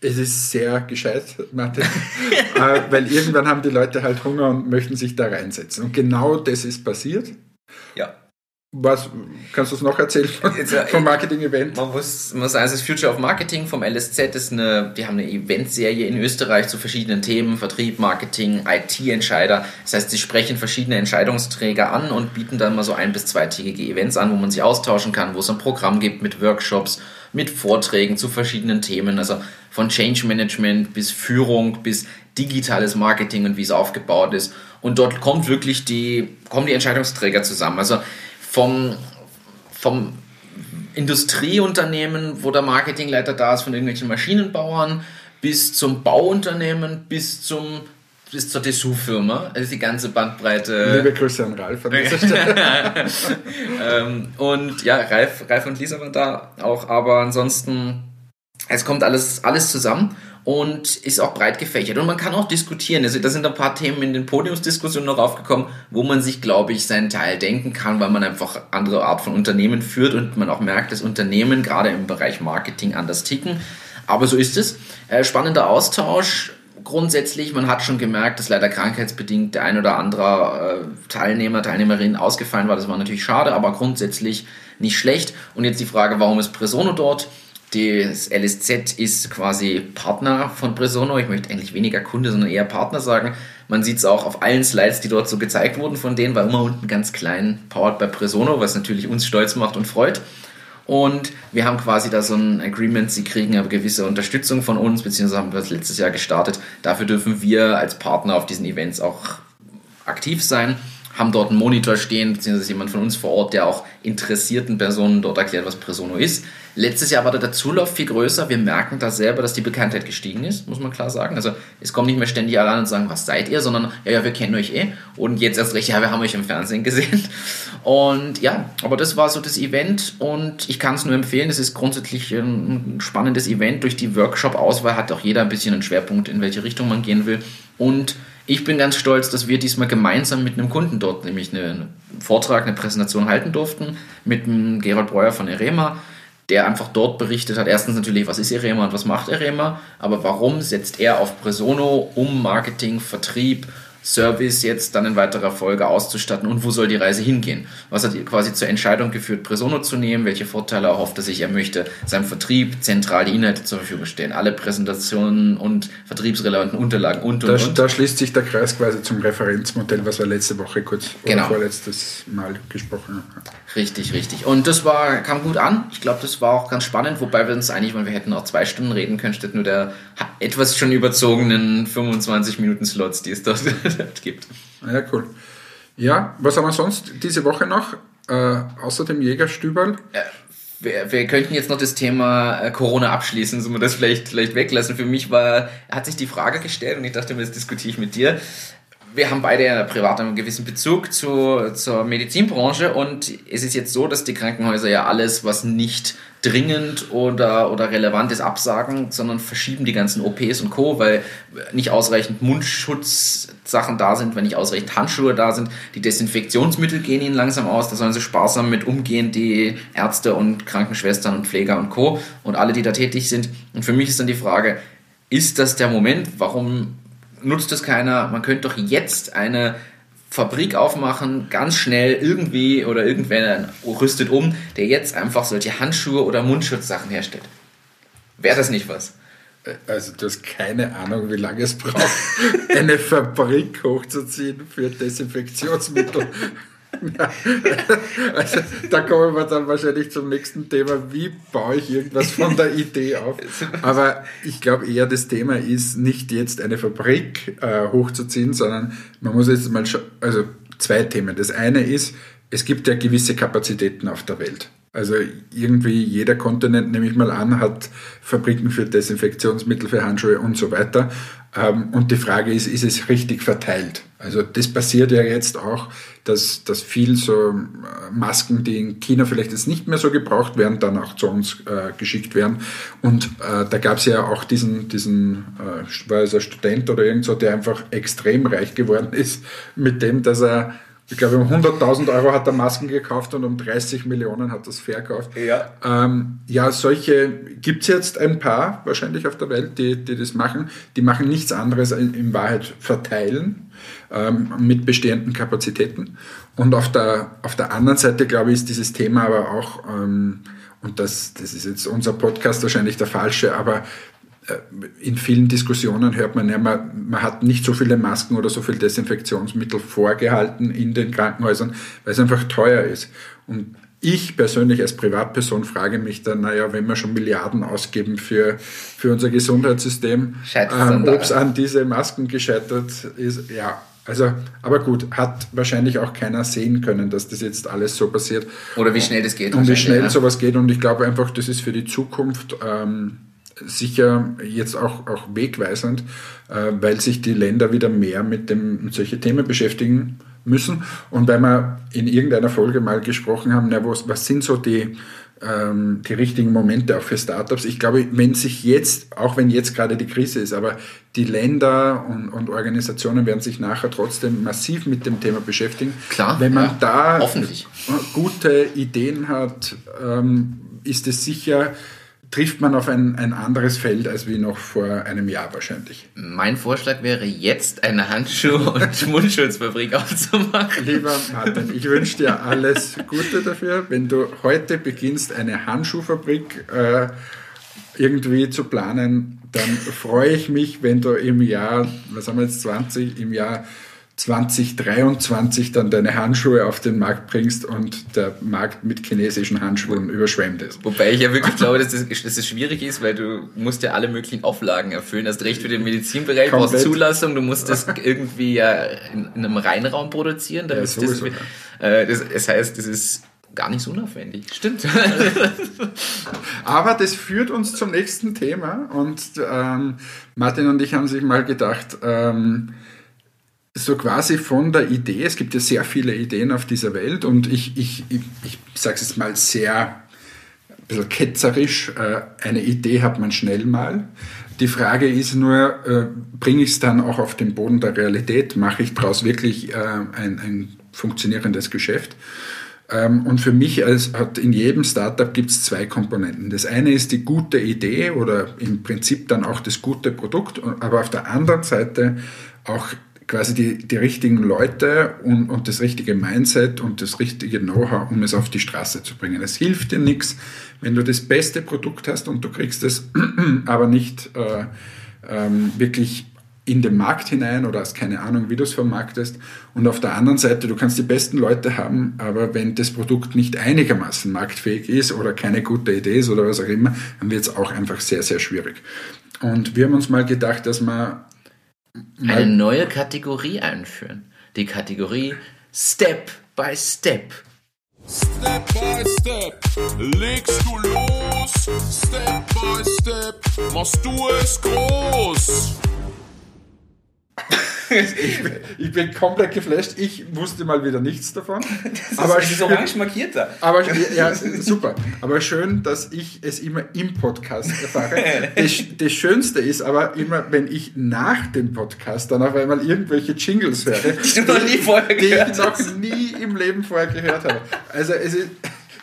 [SPEAKER 1] Es ist sehr gescheit, Martin, *laughs* äh, weil irgendwann haben die Leute halt Hunger und möchten sich da reinsetzen. Und genau das ist passiert.
[SPEAKER 2] Ja.
[SPEAKER 1] Was kannst du es noch erzählen vom Marketing-Event?
[SPEAKER 2] Man muss, man muss sagen, es ist Future of Marketing vom LSZ. Ist eine, die haben eine Eventserie in Österreich zu verschiedenen Themen, Vertrieb, Marketing, IT-Entscheider. Das heißt, sie sprechen verschiedene Entscheidungsträger an und bieten dann mal so ein- bis zweitägige Events an, wo man sich austauschen kann, wo es ein Programm gibt mit Workshops, mit Vorträgen zu verschiedenen Themen. Also von Change Management bis Führung bis digitales Marketing und wie es aufgebaut ist. Und dort kommt wirklich die, kommen die Entscheidungsträger zusammen. Also vom, vom Industrieunternehmen, wo der Marketingleiter da ist, von irgendwelchen Maschinenbauern, bis zum Bauunternehmen, bis zum bis zur Dessous-Firma, also die ganze Bandbreite.
[SPEAKER 1] Liebe Grüße an Ralf an dieser *laughs* Stelle.
[SPEAKER 2] ähm, und ja, Ralf, Ralf und Lisa waren da auch, aber ansonsten, es kommt alles, alles zusammen und ist auch breit gefächert. Und man kann auch diskutieren. Also da sind ein paar Themen in den Podiumsdiskussionen noch aufgekommen, wo man sich, glaube ich, seinen Teil denken kann, weil man einfach andere Art von Unternehmen führt und man auch merkt, dass Unternehmen gerade im Bereich Marketing anders ticken. Aber so ist es. Äh, spannender Austausch. Grundsätzlich, man hat schon gemerkt, dass leider krankheitsbedingt der ein oder andere äh, Teilnehmer, Teilnehmerin ausgefallen war. Das war natürlich schade, aber grundsätzlich nicht schlecht. Und jetzt die Frage, warum ist Presono dort? Das LSZ ist quasi Partner von Presono. Ich möchte eigentlich weniger Kunde, sondern eher Partner sagen. Man sieht es auch auf allen Slides, die dort so gezeigt wurden von denen, war immer unten ganz klein Powered by Presono, was natürlich uns stolz macht und freut. Und wir haben quasi da so ein Agreement, sie kriegen eine gewisse Unterstützung von uns, beziehungsweise haben wir das letztes Jahr gestartet. Dafür dürfen wir als Partner auf diesen Events auch aktiv sein haben dort einen Monitor stehen, beziehungsweise jemand von uns vor Ort, der auch interessierten Personen dort erklärt, was Presono ist. Letztes Jahr war der Zulauf viel größer. Wir merken da selber, dass die Bekanntheit gestiegen ist, muss man klar sagen. Also es kommen nicht mehr ständig alle an und sagen, was seid ihr, sondern ja, ja, wir kennen euch eh. Und jetzt erst recht, ja, wir haben euch im Fernsehen gesehen. *laughs* Und ja, aber das war so das Event und ich kann es nur empfehlen. Es ist grundsätzlich ein spannendes Event. Durch die Workshop-Auswahl hat auch jeder ein bisschen einen Schwerpunkt, in welche Richtung man gehen will. Und ich bin ganz stolz, dass wir diesmal gemeinsam mit einem Kunden dort nämlich einen Vortrag, eine Präsentation halten durften mit dem Gerald Breuer von Erema der einfach dort berichtet hat, erstens natürlich, was ist Erema und was macht Erema, aber warum setzt er auf Presono, um Marketing, Vertrieb, Service jetzt dann in weiterer Folge auszustatten und wo soll die Reise hingehen? Was hat quasi zur Entscheidung geführt, Presono zu nehmen? Welche Vorteile erhofft er sich? Er möchte seinem Vertrieb zentral die Inhalte zur Verfügung stellen, alle Präsentationen und vertriebsrelevanten Unterlagen und und
[SPEAKER 1] da,
[SPEAKER 2] und.
[SPEAKER 1] Da schließt sich der Kreis quasi zum Referenzmodell, was wir letzte Woche kurz
[SPEAKER 2] genau.
[SPEAKER 1] oder vorletztes Mal gesprochen haben.
[SPEAKER 2] Richtig, richtig. Und das war, kam gut an. Ich glaube, das war auch ganz spannend, wobei wir uns eigentlich, weil wir hätten auch zwei Stunden reden können, statt nur der etwas schon überzogenen 25 Minuten Slots, die es dort gibt.
[SPEAKER 1] Ja, cool. Ja, was haben wir sonst diese Woche noch? Äh, außer dem Jägerstüberl?
[SPEAKER 2] Ja, wir, wir, könnten jetzt noch das Thema äh, Corona abschließen, so wir das vielleicht, vielleicht weglassen. Für mich war, hat sich die Frage gestellt und ich dachte mir, das diskutiere ich mit dir wir haben beide ja privat einen gewissen Bezug zu, zur Medizinbranche und es ist jetzt so, dass die Krankenhäuser ja alles, was nicht dringend oder, oder relevant ist, absagen, sondern verschieben die ganzen OPs und Co., weil nicht ausreichend Mundschutzsachen da sind, wenn nicht ausreichend Handschuhe da sind. Die Desinfektionsmittel gehen ihnen langsam aus, da sollen sie sparsam mit umgehen, die Ärzte und Krankenschwestern und Pfleger und Co. und alle, die da tätig sind. Und für mich ist dann die Frage, ist das der Moment, warum nutzt es keiner. Man könnte doch jetzt eine Fabrik aufmachen, ganz schnell irgendwie oder irgendwer rüstet um, der jetzt einfach solche Handschuhe oder Mundschutzsachen herstellt. Wäre das nicht was?
[SPEAKER 1] Also du hast keine Ahnung, wie lange es braucht, *laughs* eine Fabrik hochzuziehen für Desinfektionsmittel. *laughs* also, da kommen wir dann wahrscheinlich zum nächsten Thema. Wie baue ich irgendwas von der Idee auf? *laughs* Aber ich glaube eher, das Thema ist nicht jetzt eine Fabrik äh, hochzuziehen, sondern man muss jetzt mal, also zwei Themen. Das eine ist, es gibt ja gewisse Kapazitäten auf der Welt. Also irgendwie jeder Kontinent, nehme ich mal an, hat Fabriken für Desinfektionsmittel, für Handschuhe und so weiter. Ähm, und die Frage ist, ist es richtig verteilt? Also das passiert ja jetzt auch, dass, dass viel so äh, Masken, die in China vielleicht jetzt nicht mehr so gebraucht werden, dann auch zu uns äh, geschickt werden. Und äh, da gab es ja auch diesen, diesen äh, war es ein Student oder irgend so, der einfach extrem reich geworden *laughs* ist mit dem, dass er ich glaube, um 100.000 Euro hat er Masken gekauft und um 30 Millionen hat er es verkauft.
[SPEAKER 2] Ja.
[SPEAKER 1] Ähm, ja, solche gibt es jetzt ein paar wahrscheinlich auf der Welt, die, die das machen. Die machen nichts anderes in, in Wahrheit verteilen ähm, mit bestehenden Kapazitäten. Und auf der, auf der anderen Seite, glaube ich, ist dieses Thema aber auch, ähm, und das, das ist jetzt unser Podcast wahrscheinlich der falsche, aber in vielen Diskussionen hört man ja, man, man hat nicht so viele Masken oder so viel Desinfektionsmittel vorgehalten in den Krankenhäusern, weil es einfach teuer ist. Und ich persönlich als Privatperson frage mich dann, naja, wenn wir schon Milliarden ausgeben für, für unser Gesundheitssystem, ähm, ob es an diese Masken gescheitert ist, ja, also, aber gut, hat wahrscheinlich auch keiner sehen können, dass das jetzt alles so passiert.
[SPEAKER 2] Oder wie schnell das geht.
[SPEAKER 1] Und wie schnell ja. sowas geht. Und ich glaube einfach, das ist für die Zukunft ähm, sicher jetzt auch, auch wegweisend, äh, weil sich die Länder wieder mehr mit, dem, mit solchen Themen beschäftigen müssen. Und weil wir in irgendeiner Folge mal gesprochen haben, na, was, was sind so die, ähm, die richtigen Momente auch für Startups. Ich glaube, wenn sich jetzt, auch wenn jetzt gerade die Krise ist, aber die Länder und, und Organisationen werden sich nachher trotzdem massiv mit dem Thema beschäftigen.
[SPEAKER 2] Klar.
[SPEAKER 1] Wenn man ja, da
[SPEAKER 2] hoffentlich.
[SPEAKER 1] gute Ideen hat, ähm, ist es sicher trifft man auf ein, ein anderes Feld als wie noch vor einem Jahr wahrscheinlich.
[SPEAKER 2] Mein Vorschlag wäre jetzt eine Handschuh- *laughs* und Mundschutzfabrik aufzumachen.
[SPEAKER 1] Lieber Martin, ich wünsche dir alles Gute dafür. Wenn du heute beginnst, eine Handschuhfabrik äh, irgendwie zu planen, dann freue ich mich, wenn du im Jahr, was haben wir jetzt, 20, im Jahr 2023 dann deine Handschuhe auf den Markt bringst und der Markt mit chinesischen Handschuhen überschwemmt ist.
[SPEAKER 2] Wobei ich ja wirklich glaube, dass das, dass das schwierig ist, weil du musst ja alle möglichen Auflagen erfüllen. Hast recht für den Medizinbereich, du brauchst Zulassung, du musst das irgendwie ja in, in einem Reinraum produzieren. Ja, das, äh, das, das heißt, das ist gar nicht so unaufwendig. Stimmt. *laughs*
[SPEAKER 1] Aber das führt uns zum nächsten Thema und ähm, Martin und ich haben sich mal gedacht, ähm, so quasi von der Idee, es gibt ja sehr viele Ideen auf dieser Welt und ich, ich, ich, ich sage es jetzt mal sehr ein bisschen ketzerisch, äh, eine Idee hat man schnell mal. Die Frage ist nur, äh, bringe ich es dann auch auf den Boden der Realität? Mache ich daraus wirklich äh, ein, ein funktionierendes Geschäft? Ähm, und für mich als, hat in jedem Startup gibt es zwei Komponenten. Das eine ist die gute Idee oder im Prinzip dann auch das gute Produkt, aber auf der anderen Seite auch quasi die, die richtigen Leute und, und das richtige Mindset und das richtige Know-how, um es auf die Straße zu bringen. Es hilft dir nichts, wenn du das beste Produkt hast und du kriegst es *clears throat* aber nicht äh, ähm, wirklich in den Markt hinein oder hast keine Ahnung, wie du es vermarktest. Und auf der anderen Seite, du kannst die besten Leute haben, aber wenn das Produkt nicht einigermaßen marktfähig ist oder keine gute Idee ist oder was auch immer, dann wird es auch einfach sehr, sehr schwierig. Und wir haben uns mal gedacht, dass man
[SPEAKER 2] eine neue Kategorie einführen. Die Kategorie Step by Step. Step by Step legst du los. Step by Step machst du es groß
[SPEAKER 1] ich, bin, ich, bin, komplett geflasht. Ich wusste mal wieder nichts davon. *laughs*
[SPEAKER 2] Das aber ist schön, orange markierter.
[SPEAKER 1] Aber ja, super. Aber schön, dass ich es immer im Podcast erfahre. Das, das, Schönste ist aber immer, wenn ich nach dem Podcast dann auf einmal irgendwelche Jingles höre, *laughs* die,
[SPEAKER 2] die, noch nie vorher
[SPEAKER 1] die ich noch nie im Leben vorher gehört habe. Also es ist,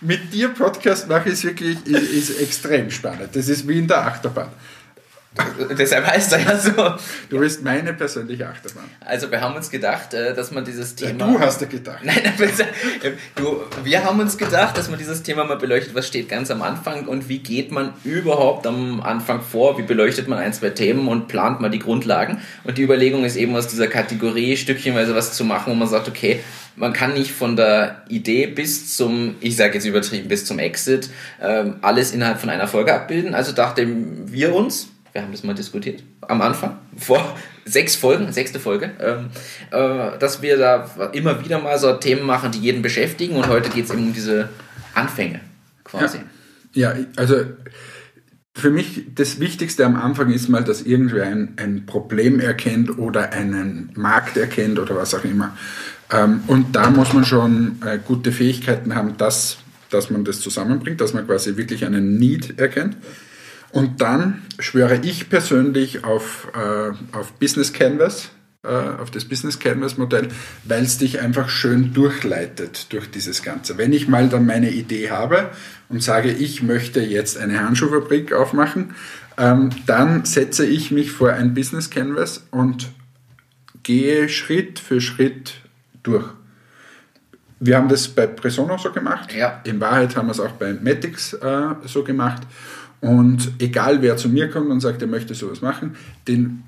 [SPEAKER 1] mit dir Podcast mache ich es wirklich ist, ist extrem spannend. Das ist wie in der Achterbahn. *laughs*
[SPEAKER 2] Deshalb heißt er ja so.
[SPEAKER 1] Du bist meine persönliche Achterbahn.
[SPEAKER 2] Also wir haben uns gedacht, äh, dass man dieses Thema...
[SPEAKER 1] Ja, du hast ja gedacht.
[SPEAKER 2] Nein, du, wir haben uns gedacht, dass man dieses Thema mal beleuchtet, was steht ganz am Anfang und wie geht man überhaupt am Anfang vor, wie beleuchtet man ein, zwei Themen und plant mal die Grundlagen. Und die Überlegung ist eben aus dieser Kategorie stückchenweise was zu machen, wo man sagt, okay, man kann nicht von der Idee bis zum, ich sage jetzt übertrieben, bis zum Exit, ähm, alles innerhalb von einer Folge abbilden. Also dachten wir uns, wir haben das mal diskutiert, am Anfang, vor *laughs* sechs Folgen, sechste Folge, ähm, äh, dass wir da immer wieder mal so Themen machen, die jeden beschäftigen und heute geht es eben um diese Anfänge quasi.
[SPEAKER 1] Ja, ja, also für mich das Wichtigste am Anfang ist mal, dass irgendwer ein, ein Problem erkennt oder einen Markt erkennt oder was auch immer. Ähm, und da muss man schon äh, gute Fähigkeiten haben, dass, dass man das zusammenbringt, dass man quasi wirklich einen Need erkennt. Und dann schwöre ich persönlich auf, äh, auf Business Canvas. äh, auf das Business Canvas Modell, weil es dich einfach schön durchleitet durch dieses Ganze. Wenn ich mal dann meine Idee habe und sage, ich möchte jetzt eine Handschuhfabrik aufmachen, ähm, dann setze ich mich vor ein Business Canvas und gehe Schritt für Schritt durch. Wir haben das bei Presono so gemacht.
[SPEAKER 2] Ja.
[SPEAKER 1] In Wahrheit haben wir es auch bei Matix äh, so gemacht. Und egal wer zu mir kommt und sagt, er möchte sowas machen, den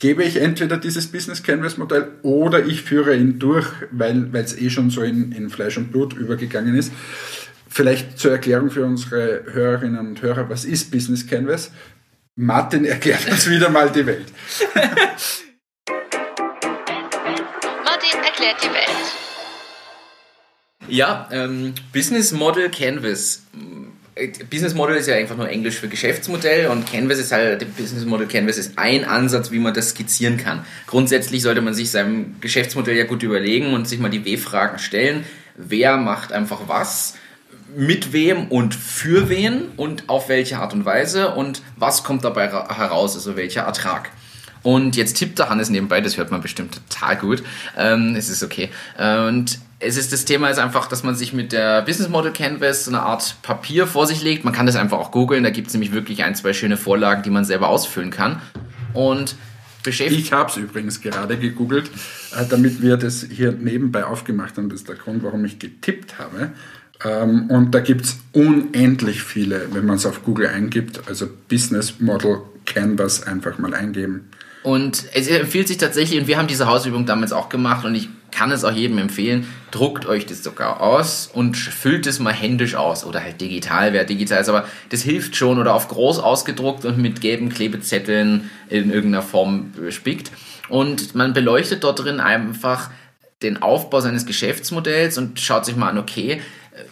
[SPEAKER 1] gebe ich entweder dieses Business Canvas Modell oder ich führe ihn durch, weil es eh schon so in, in Fleisch und Blut übergegangen ist. Vielleicht zur Erklärung für unsere Hörerinnen und Hörer, was ist Business Canvas? Martin erklärt uns wieder mal die Welt. *laughs*
[SPEAKER 3] Martin erklärt die Welt.
[SPEAKER 2] Ja, ähm, Business Model Canvas. Business Model ist ja einfach nur Englisch für Geschäftsmodell und Canvas ist halt, Business Model Canvas ist ein Ansatz, wie man das skizzieren kann. Grundsätzlich sollte man sich seinem Geschäftsmodell ja gut überlegen und sich mal die W-Fragen stellen. Wer macht einfach was? Mit wem und für wen und auf welche Art und Weise und was kommt dabei heraus, also welcher Ertrag. Und jetzt tippt der Hannes nebenbei, das hört man bestimmt total gut. Ähm, es ist okay. Und es ist das Thema ist einfach, dass man sich mit der Business Model Canvas so eine Art Papier vor sich legt. Man kann das einfach auch googeln. Da gibt es nämlich wirklich ein, zwei schöne Vorlagen, die man selber ausfüllen kann. Und beschäftigt.
[SPEAKER 1] Ich habe es übrigens gerade gegoogelt, äh, damit wir das hier nebenbei aufgemacht haben. Das ist der Grund, warum ich getippt habe. Ähm, und da gibt es unendlich viele, wenn man es auf Google eingibt. Also Business Model Canvas einfach mal eingeben.
[SPEAKER 2] Und es empfiehlt sich tatsächlich, und wir haben diese Hausübung damals auch gemacht und ich kann es auch jedem empfehlen, druckt euch das sogar aus und füllt es mal händisch aus. Oder halt digital, wer digital ist, aber das hilft schon. Oder auf groß ausgedruckt und mit gelben Klebezetteln in irgendeiner Form bespickt. Und man beleuchtet dort drin einfach den Aufbau seines Geschäftsmodells und schaut sich mal an, okay,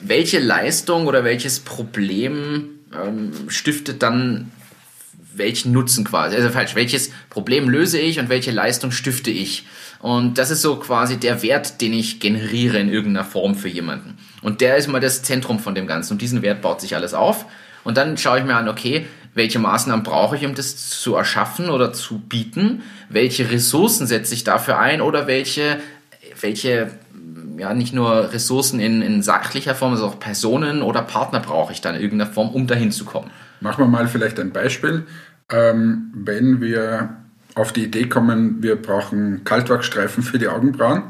[SPEAKER 2] welche Leistung oder welches Problem ähm, stiftet dann welchen Nutzen quasi, also falsch, welches Problem löse ich und welche Leistung stifte ich. Und das ist so quasi der Wert, den ich generiere in irgendeiner Form für jemanden. Und der ist mal das Zentrum von dem Ganzen. Und diesen Wert baut sich alles auf. Und dann schaue ich mir an, okay, welche Maßnahmen brauche ich, um das zu erschaffen oder zu bieten? Welche Ressourcen setze ich dafür ein oder welche, welche ja, nicht nur Ressourcen in, in sachlicher Form, sondern auch Personen oder Partner brauche ich dann in irgendeiner Form, um dahin zu kommen.
[SPEAKER 1] Machen wir mal vielleicht ein Beispiel. Ähm, wenn wir auf die Idee kommen, wir brauchen Kaltwachsstreifen für die Augenbrauen.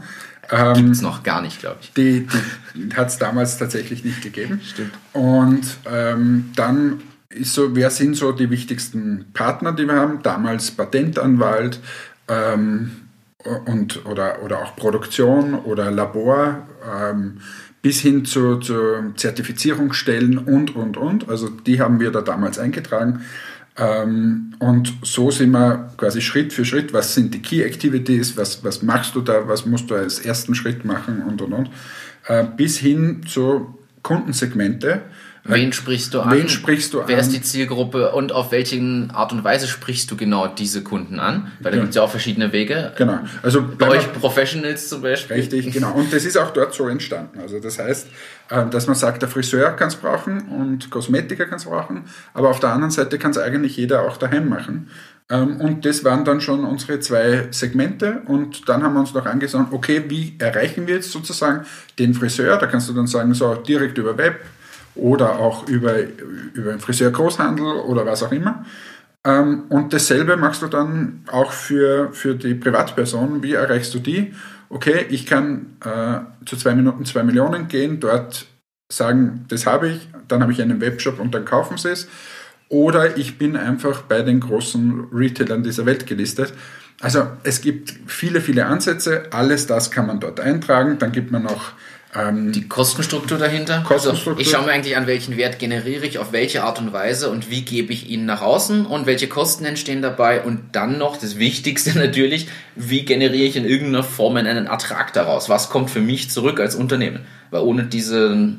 [SPEAKER 2] Ähm, Gibt es noch gar nicht, glaube ich.
[SPEAKER 1] Die, die hat es damals tatsächlich nicht gegeben.
[SPEAKER 2] Stimmt.
[SPEAKER 1] Und ähm, dann ist so, wer sind so die wichtigsten Partner, die wir haben? Damals Patentanwalt ähm, und, oder, oder auch Produktion oder Labor ähm, bis hin zu, zu Zertifizierungsstellen und, und, und. Also die haben wir da damals eingetragen. Ähm, und so sind wir quasi Schritt für Schritt, was sind die Key Activities, was, was machst du da, was musst du als ersten Schritt machen und und und, äh, bis hin zu Kundensegmente.
[SPEAKER 2] Wen sprichst du an?
[SPEAKER 1] Wen sprichst du
[SPEAKER 2] Wer an? ist die Zielgruppe und auf welche Art und Weise sprichst du genau diese Kunden an? Weil da ja. gibt es ja auch verschiedene Wege.
[SPEAKER 1] Genau.
[SPEAKER 2] Also bei euch Professionals zum Beispiel.
[SPEAKER 1] Richtig, genau. Und das ist auch dort so entstanden. Also das heißt, äh, dass man sagt, der Friseur kann es brauchen und Kosmetiker kann es brauchen, aber auf der anderen Seite kann es eigentlich jeder auch daheim machen. Ähm, und das waren dann schon unsere zwei Segmente und dann haben wir uns noch angeschaut, okay, wie erreichen wir jetzt sozusagen den Friseur? Da kannst du dann sagen, so direkt über Web oder auch über, über einen Friseur-Großhandel oder was auch immer. Ähm, und dasselbe machst du dann auch für, für die Privatperson. Wie erreichst du die? okay, ich kann äh, zu zwei Minuten zwei Millionen gehen, dort sagen, das habe ich, dann habe ich einen Webshop und dann kaufen sie es. Oder ich bin einfach bei den großen Retailern dieser Welt gelistet. Also es gibt viele, viele Ansätze. Alles das kann man dort eintragen. Dann gibt man noch
[SPEAKER 2] ähm, die Kostenstruktur dahinter. Kostenstruktur. Also ich schaue mir eigentlich an, welchen Wert generiere ich, auf welche Art und Weise und wie gebe ich ihn nach außen und welche Kosten entstehen dabei und dann noch das Wichtigste *laughs* natürlich, wie generiere ich in irgendeiner Form einen Ertrag daraus? Was kommt für mich zurück als Unternehmen? Weil ohne, diese,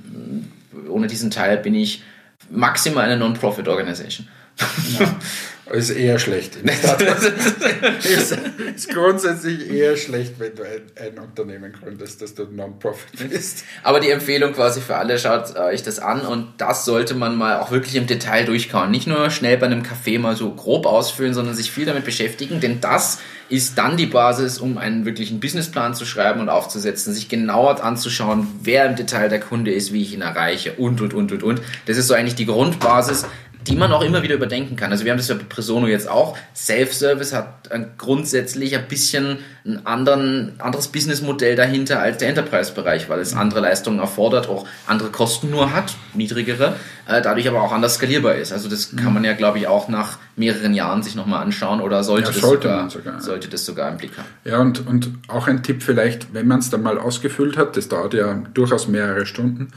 [SPEAKER 2] ohne diesen Teil bin ich maximal eine Non-Profit-Organisation.
[SPEAKER 1] Ja. *laughs* ist eher schlecht. *laughs* *laughs* ist, ist grundsätzlich eher schlecht, wenn du ein, ein Unternehmen gründest, dass du Non-Profit bist.
[SPEAKER 2] Aber die Empfehlung quasi für alle, schaut euch das an und das sollte man mal auch wirklich im Detail durchkauen. Nicht nur schnell bei einem Café mal so grob ausfüllen, sondern sich viel damit beschäftigen, denn das ist dann die Basis, um einen wirklichen Businessplan zu schreiben und aufzusetzen, sich genauer anzuschauen, wer im Detail der Kunde ist, wie ich ihn erreiche und, und, und, und, und. Das ist so eigentlich die Grundbasis, die man auch immer wieder überdenken kann. Also wir haben das ja bei Presono jetzt auch. Self-Service hat ein grundsätzlich ein bisschen ein anderen, anderes Businessmodell dahinter als der Enterprise-Bereich, weil es andere Leistungen erfordert, auch andere Kosten nur hat, niedrigere, äh, dadurch aber auch anders skalierbar ist. Also das kann man ja, glaube ich, auch nach mehreren Jahren sich nochmal anschauen oder sollte, ja, das, sollte, sogar, sogar, sollte das sogar im Blick haben.
[SPEAKER 1] Ja, und, und auch ein Tipp vielleicht, wenn man es dann mal ausgefüllt hat, das dauert ja durchaus mehrere Stunden,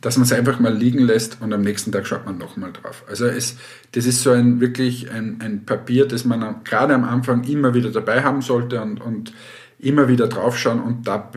[SPEAKER 1] dass man es einfach mal liegen lässt und am nächsten Tag schaut man nochmal drauf. Also es, das ist so ein wirklich ein, ein Papier, das man gerade am Anfang immer wieder dabei haben sollte und, und immer wieder draufschauen und da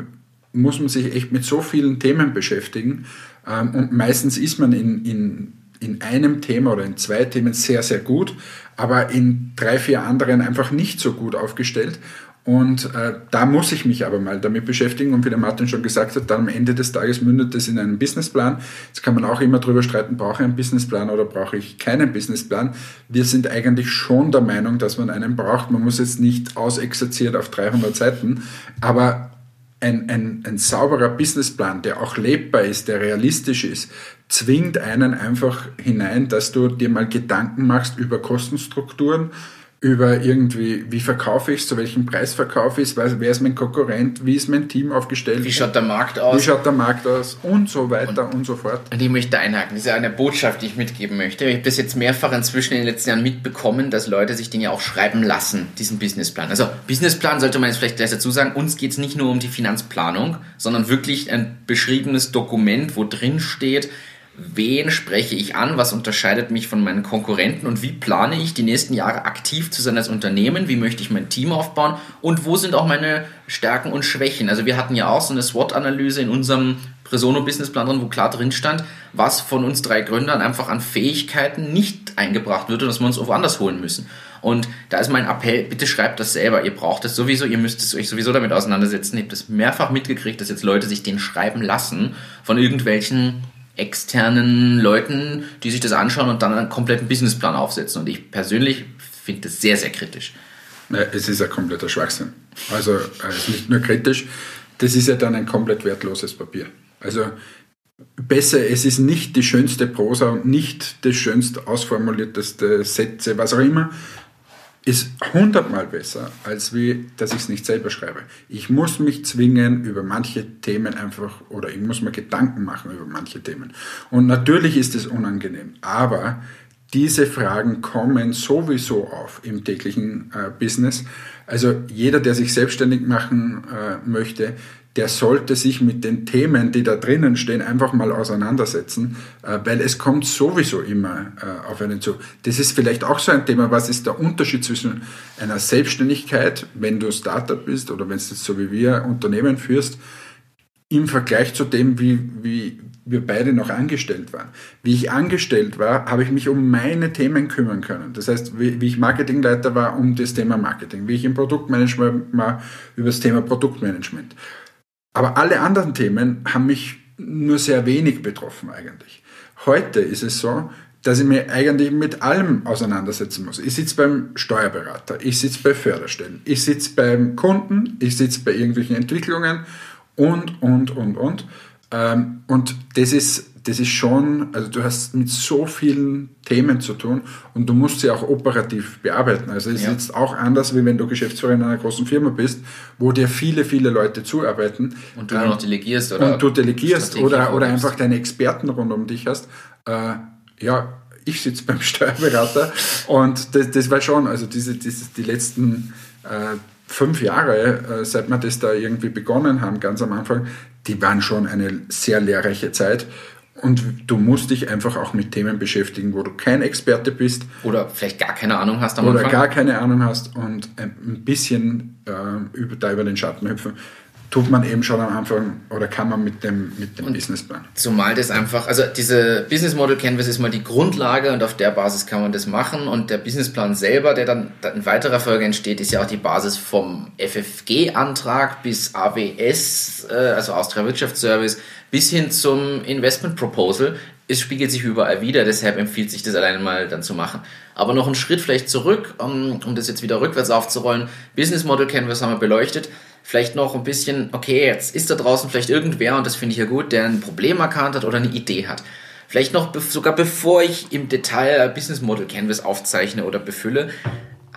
[SPEAKER 1] muss man sich echt mit so vielen Themen beschäftigen ähm, und meistens ist man in, in, in einem Thema oder in zwei Themen sehr, sehr gut, aber in drei, vier anderen einfach nicht so gut aufgestellt und äh, da muss ich mich aber mal damit beschäftigen. Und wie der Martin schon gesagt hat, dann am Ende des Tages mündet das in einen Businessplan. Jetzt kann man auch immer darüber streiten, brauche ich einen Businessplan oder brauche ich keinen Businessplan. Wir sind eigentlich schon der Meinung, dass man einen braucht. Man muss jetzt nicht ausexerziert auf 300 Seiten, aber ein, ein, ein sauberer Businessplan, der auch lebbar ist, der realistisch ist, zwingt einen einfach hinein, dass du dir mal Gedanken machst über Kostenstrukturen, über irgendwie, wie verkaufe ich zu welchem Preis verkaufe ich es, wer ist mein Konkurrent, wie ist mein Team aufgestellt.
[SPEAKER 2] Wie schaut der Markt aus?
[SPEAKER 1] Wie schaut der Markt aus und so weiter und, und so fort.
[SPEAKER 2] Und ich möchte einhaken, das ist ja eine Botschaft, die ich mitgeben möchte. Ich habe das jetzt mehrfach inzwischen in den letzten Jahren mitbekommen, dass Leute sich Dinge auch schreiben lassen, diesen Businessplan. Also Businessplan sollte man jetzt vielleicht gleich dazu sagen, uns geht es nicht nur um die Finanzplanung, sondern wirklich ein beschriebenes Dokument, wo drin steht, wen spreche ich an, was unterscheidet mich von meinen Konkurrenten und wie plane ich die nächsten Jahre aktiv zu sein als Unternehmen, wie möchte ich mein Team aufbauen und wo sind auch meine Stärken und Schwächen. Also wir hatten ja auch so eine SWOT-Analyse in unserem Presono-Businessplan drin, wo klar drin stand, was von uns drei Gründern einfach an Fähigkeiten nicht eingebracht wird und dass wir uns woanders holen müssen. Und da ist mein Appell, bitte schreibt das selber. Ihr braucht es sowieso, ihr müsst es euch sowieso damit auseinandersetzen. Ihr habt es mehrfach mitgekriegt, dass jetzt Leute sich den schreiben lassen von irgendwelchen externen Leuten, die sich das anschauen und dann einen kompletten Businessplan aufsetzen. Und ich persönlich finde das sehr, sehr kritisch.
[SPEAKER 1] Es ist ein kompletter Schwachsinn. Also es ist nicht nur kritisch, das ist ja dann ein komplett wertloses Papier. Also besser, es ist nicht die schönste Prosa und nicht das schönst ausformulierteste Sätze, was auch immer, ist hundertmal besser, als wie, dass ich es nicht selber schreibe. Ich muss mich zwingen, über manche Themen einfach, oder ich muss mir Gedanken machen über manche Themen. Und natürlich ist es unangenehm, aber diese Fragen kommen sowieso auf im täglichen äh, Business. Also jeder, der sich selbstständig machen äh, möchte, der sollte sich mit den Themen, die da drinnen stehen, einfach mal auseinandersetzen, äh, weil es kommt sowieso immer äh, auf einen zu. Das ist vielleicht auch so ein Thema, was ist der Unterschied zwischen einer Selbstständigkeit, wenn du Startup bist oder wenn du so wie wir Unternehmen führst, im Vergleich zu dem, wie, wie wir beide noch angestellt waren. Wie ich angestellt war, habe ich mich um meine Themen kümmern können. Das heißt, wie, wie ich Marketingleiter war, um das Thema Marketing. Wie ich im Produktmanagement war, über das Thema Produktmanagement aber alle anderen Themen haben mich nur sehr wenig betroffen eigentlich. Heute ist es so, dass ich mich eigentlich mit allem auseinandersetzen muss. Ich sitze beim Steuerberater, ich sitze bei Förderstellen, ich sitze beim Kunden, ich sitze bei irgendwelchen Entwicklungen und, und, und, und. Ähm, und das ist das ist schon, also du hast mit so vielen Themen zu tun und du musst sie auch operativ bearbeiten. Also es ja. ist jetzt auch anders, wie wenn du Geschäftsführer in einer großen Firma bist, wo dir viele, viele Leute zuarbeiten.
[SPEAKER 2] Und du ähm, noch delegierst oder?
[SPEAKER 1] Und du delegierst oder, oder einfach deine Experten rund um dich hast. Äh, ja, ich sitze beim *laughs* Steuerberater und das, das war schon, also diese, diese, die letzten äh, fünf Jahre, äh, seit wir das da irgendwie begonnen haben, ganz am Anfang, die waren schon eine sehr lehrreiche Zeit. Und du musst dich einfach auch mit Themen beschäftigen, wo du kein Experte bist.
[SPEAKER 2] Oder vielleicht gar keine Ahnung hast
[SPEAKER 1] am Oder Anfang. gar keine Ahnung hast und ein bisschen äh, über, da über den Schatten hüpfen. Tut man eben schon am Anfang oder kann man mit dem, mit dem Businessplan.
[SPEAKER 2] Zumal das einfach, also diese Business Model Canvas ist mal die Grundlage und auf der Basis kann man das machen und der Businessplan selber, der dann in weiterer Folge entsteht, ist ja auch die Basis vom FFG-Antrag bis AWS, äh, also Austria Wirtschaftsservice, bis hin zum Investment Proposal. Es spiegelt sich überall wieder, deshalb empfiehlt sich das alleine mal dann zu machen. Aber noch einen Schritt vielleicht zurück, um, um das jetzt wieder rückwärts aufzurollen. Business Model Canvas haben wir beleuchtet vielleicht noch ein bisschen, okay, jetzt ist da draußen vielleicht irgendwer, und das finde ich ja gut, der ein Problem erkannt hat oder eine Idee hat. Vielleicht noch sogar bevor ich im Detail Business Model Canvas aufzeichne oder befülle,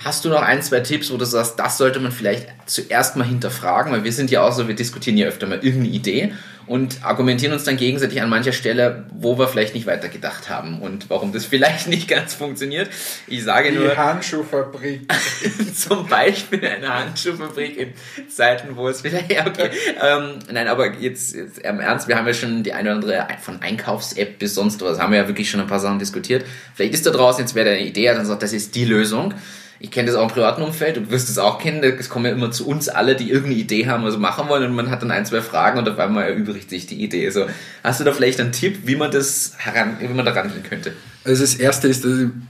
[SPEAKER 2] Hast du noch ein, zwei Tipps, wo du sagst, das sollte man vielleicht zuerst mal hinterfragen? Weil wir sind ja auch so, wir diskutieren ja öfter mal irgendeine Idee und argumentieren uns dann gegenseitig an mancher Stelle, wo wir vielleicht nicht weitergedacht haben und warum das *laughs* vielleicht nicht ganz funktioniert. Ich sage
[SPEAKER 1] Die
[SPEAKER 2] nur.
[SPEAKER 1] Die Handschuhfabrik. *laughs*
[SPEAKER 2] zum Beispiel eine Handschuhfabrik in Zeiten, wo es vielleicht. Okay. ähm, nein, aber jetzt, jetzt im Ernst, wir haben ja schon die eine oder andere von Einkaufs-App bis sonst was, haben wir ja wirklich schon ein paar Sachen diskutiert. Vielleicht ist da draußen jetzt wer, der eine Idee hat und sagt, das ist die Lösung ich kenne das auch im privaten Umfeld, du wirst es auch kennen, es kommen ja immer zu uns alle, die irgendeine Idee haben, also machen wollen und man hat dann ein, zwei Fragen und auf einmal erübrigt sich die Idee. So, hast du da vielleicht einen Tipp, wie man das heran, wie man da rangehen könnte?
[SPEAKER 1] Also das erste ist,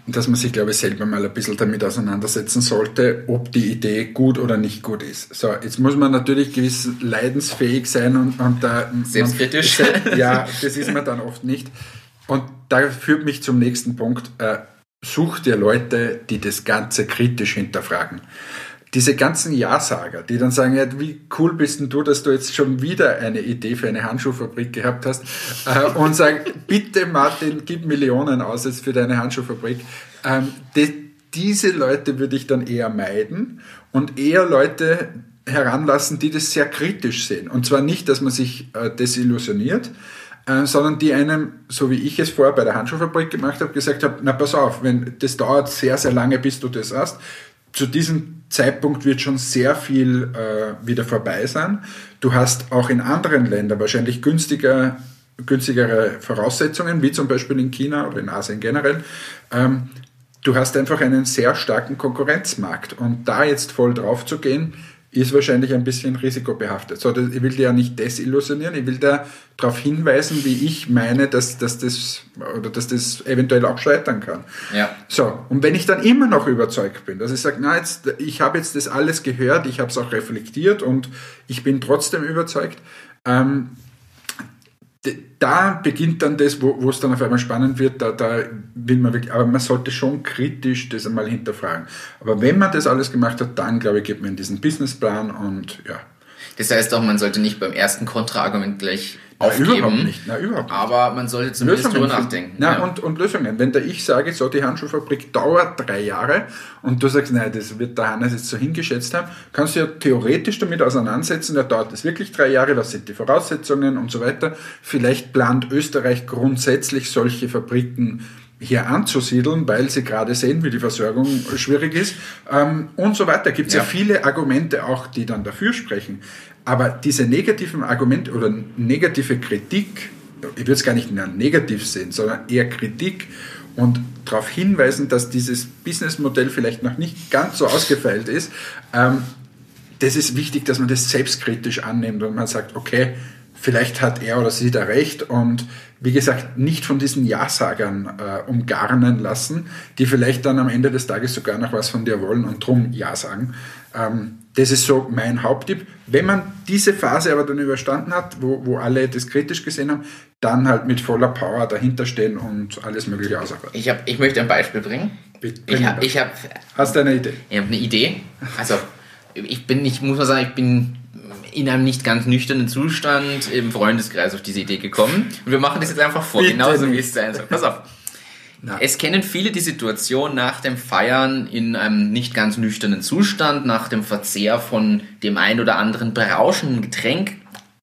[SPEAKER 1] dass man sich, glaube ich, selber mal ein bisschen damit auseinandersetzen sollte, ob die Idee gut oder nicht gut ist. So, jetzt muss man natürlich gewiss leidensfähig sein und, und da.
[SPEAKER 2] Selbstkritisch.
[SPEAKER 1] Man, ja, das ist man dann oft nicht. Und da führt mich zum nächsten Punkt. Äh, such dir Leute, die das Ganze kritisch hinterfragen. Diese ganzen Ja-Sager, die dann sagen, ja, wie cool bist denn du, dass du jetzt schon wieder eine Idee für eine Handschuhfabrik gehabt hast äh, und sagen, *laughs* bitte Martin, gib Millionen aus jetzt für deine Handschuhfabrik. Ähm, die, diese Leute würde ich dann eher meiden und eher Leute heranlassen, die das sehr kritisch sehen. Und zwar nicht, dass man sich äh, desillusioniert, äh, sondern die einem, so wie ich es vorher bei der Handschuhfabrik gemacht habe, gesagt habe, na pass auf, wenn das dauert sehr, sehr lange, bis du das hast. Zu diesem Zeitpunkt wird schon sehr viel äh, wieder vorbei sein. Du hast auch in anderen Ländern wahrscheinlich günstiger, günstigere Voraussetzungen, wie zum Beispiel in China oder in Asien generell. Ähm, du hast einfach einen sehr starken Konkurrenzmarkt und da jetzt voll drauf zu gehen, ist wahrscheinlich ein bisschen risikobehaftet. So, ich will dir ja nicht desillusionieren, ich will da darauf hinweisen, wie ich meine, dass, dass, das, oder dass das eventuell auch scheitern kann.
[SPEAKER 2] Ja.
[SPEAKER 1] So, und wenn ich dann immer noch überzeugt bin, dass ich sage, na, jetzt, ich habe jetzt das alles gehört, ich habe es auch reflektiert und ich bin trotzdem überzeugt, ähm, da beginnt dann das, wo, es dann auf einmal spannend wird, da, da will man wirklich, aber man sollte schon kritisch das einmal hinterfragen. Aber wenn man das alles gemacht hat, dann glaube ich, geht man in diesen Businessplan und ja.
[SPEAKER 2] Das heißt auch, man sollte nicht beim ersten Kontraargument gleich
[SPEAKER 1] na, aufgeben. Überhaupt nicht. Na, überhaupt
[SPEAKER 2] nicht. Aber man sollte zumindest Lösungen drüber nachdenken.
[SPEAKER 1] Na, ja. und, und Lösungen. Wenn da ich sage, so die Handschuhfabrik dauert drei Jahre und du sagst, nein, das wird der Hannes jetzt so hingeschätzt haben, kannst du ja theoretisch damit auseinandersetzen, da dauert das wirklich drei Jahre, was sind die Voraussetzungen und so weiter. Vielleicht plant Österreich grundsätzlich solche Fabriken hier anzusiedeln, weil sie gerade sehen, wie die Versorgung schwierig ist ähm, und so weiter. Gibt es ja. ja viele Argumente auch, die dann dafür sprechen. Aber diese negativen Argumente oder negative Kritik, ich würde es gar nicht mehr negativ sehen, sondern eher Kritik und darauf hinweisen, dass dieses Businessmodell vielleicht noch nicht ganz so ausgefeilt ist, ähm, das ist wichtig, dass man das selbstkritisch annimmt und man sagt, okay, vielleicht hat er oder sie da recht und wie gesagt, nicht von diesen Ja-Sagern äh, umgarnen lassen, die vielleicht dann am Ende des Tages sogar noch was von dir wollen und drum Ja sagen. Ähm, das ist so mein Haupttipp. Wenn man diese Phase aber dann überstanden hat, wo, wo alle das kritisch gesehen haben, dann halt mit voller Power dahinter stehen und alles Mögliche ausarbeiten.
[SPEAKER 2] Ich, hab, ich möchte ein Beispiel bringen.
[SPEAKER 1] Bitte,
[SPEAKER 2] ich hab, ich hab,
[SPEAKER 1] Hast du eine Idee?
[SPEAKER 2] Ich habe eine Idee. Also, ich bin, ich muss mal sagen, ich bin in einem nicht ganz nüchternen Zustand im Freundeskreis auf diese Idee gekommen. Und wir machen das jetzt einfach vor, Bitte genauso wie es sein soll. Pass auf. Na. Es kennen viele die Situation nach dem Feiern in einem nicht ganz nüchternen Zustand, nach dem Verzehr von dem ein oder anderen berauschenden Getränk,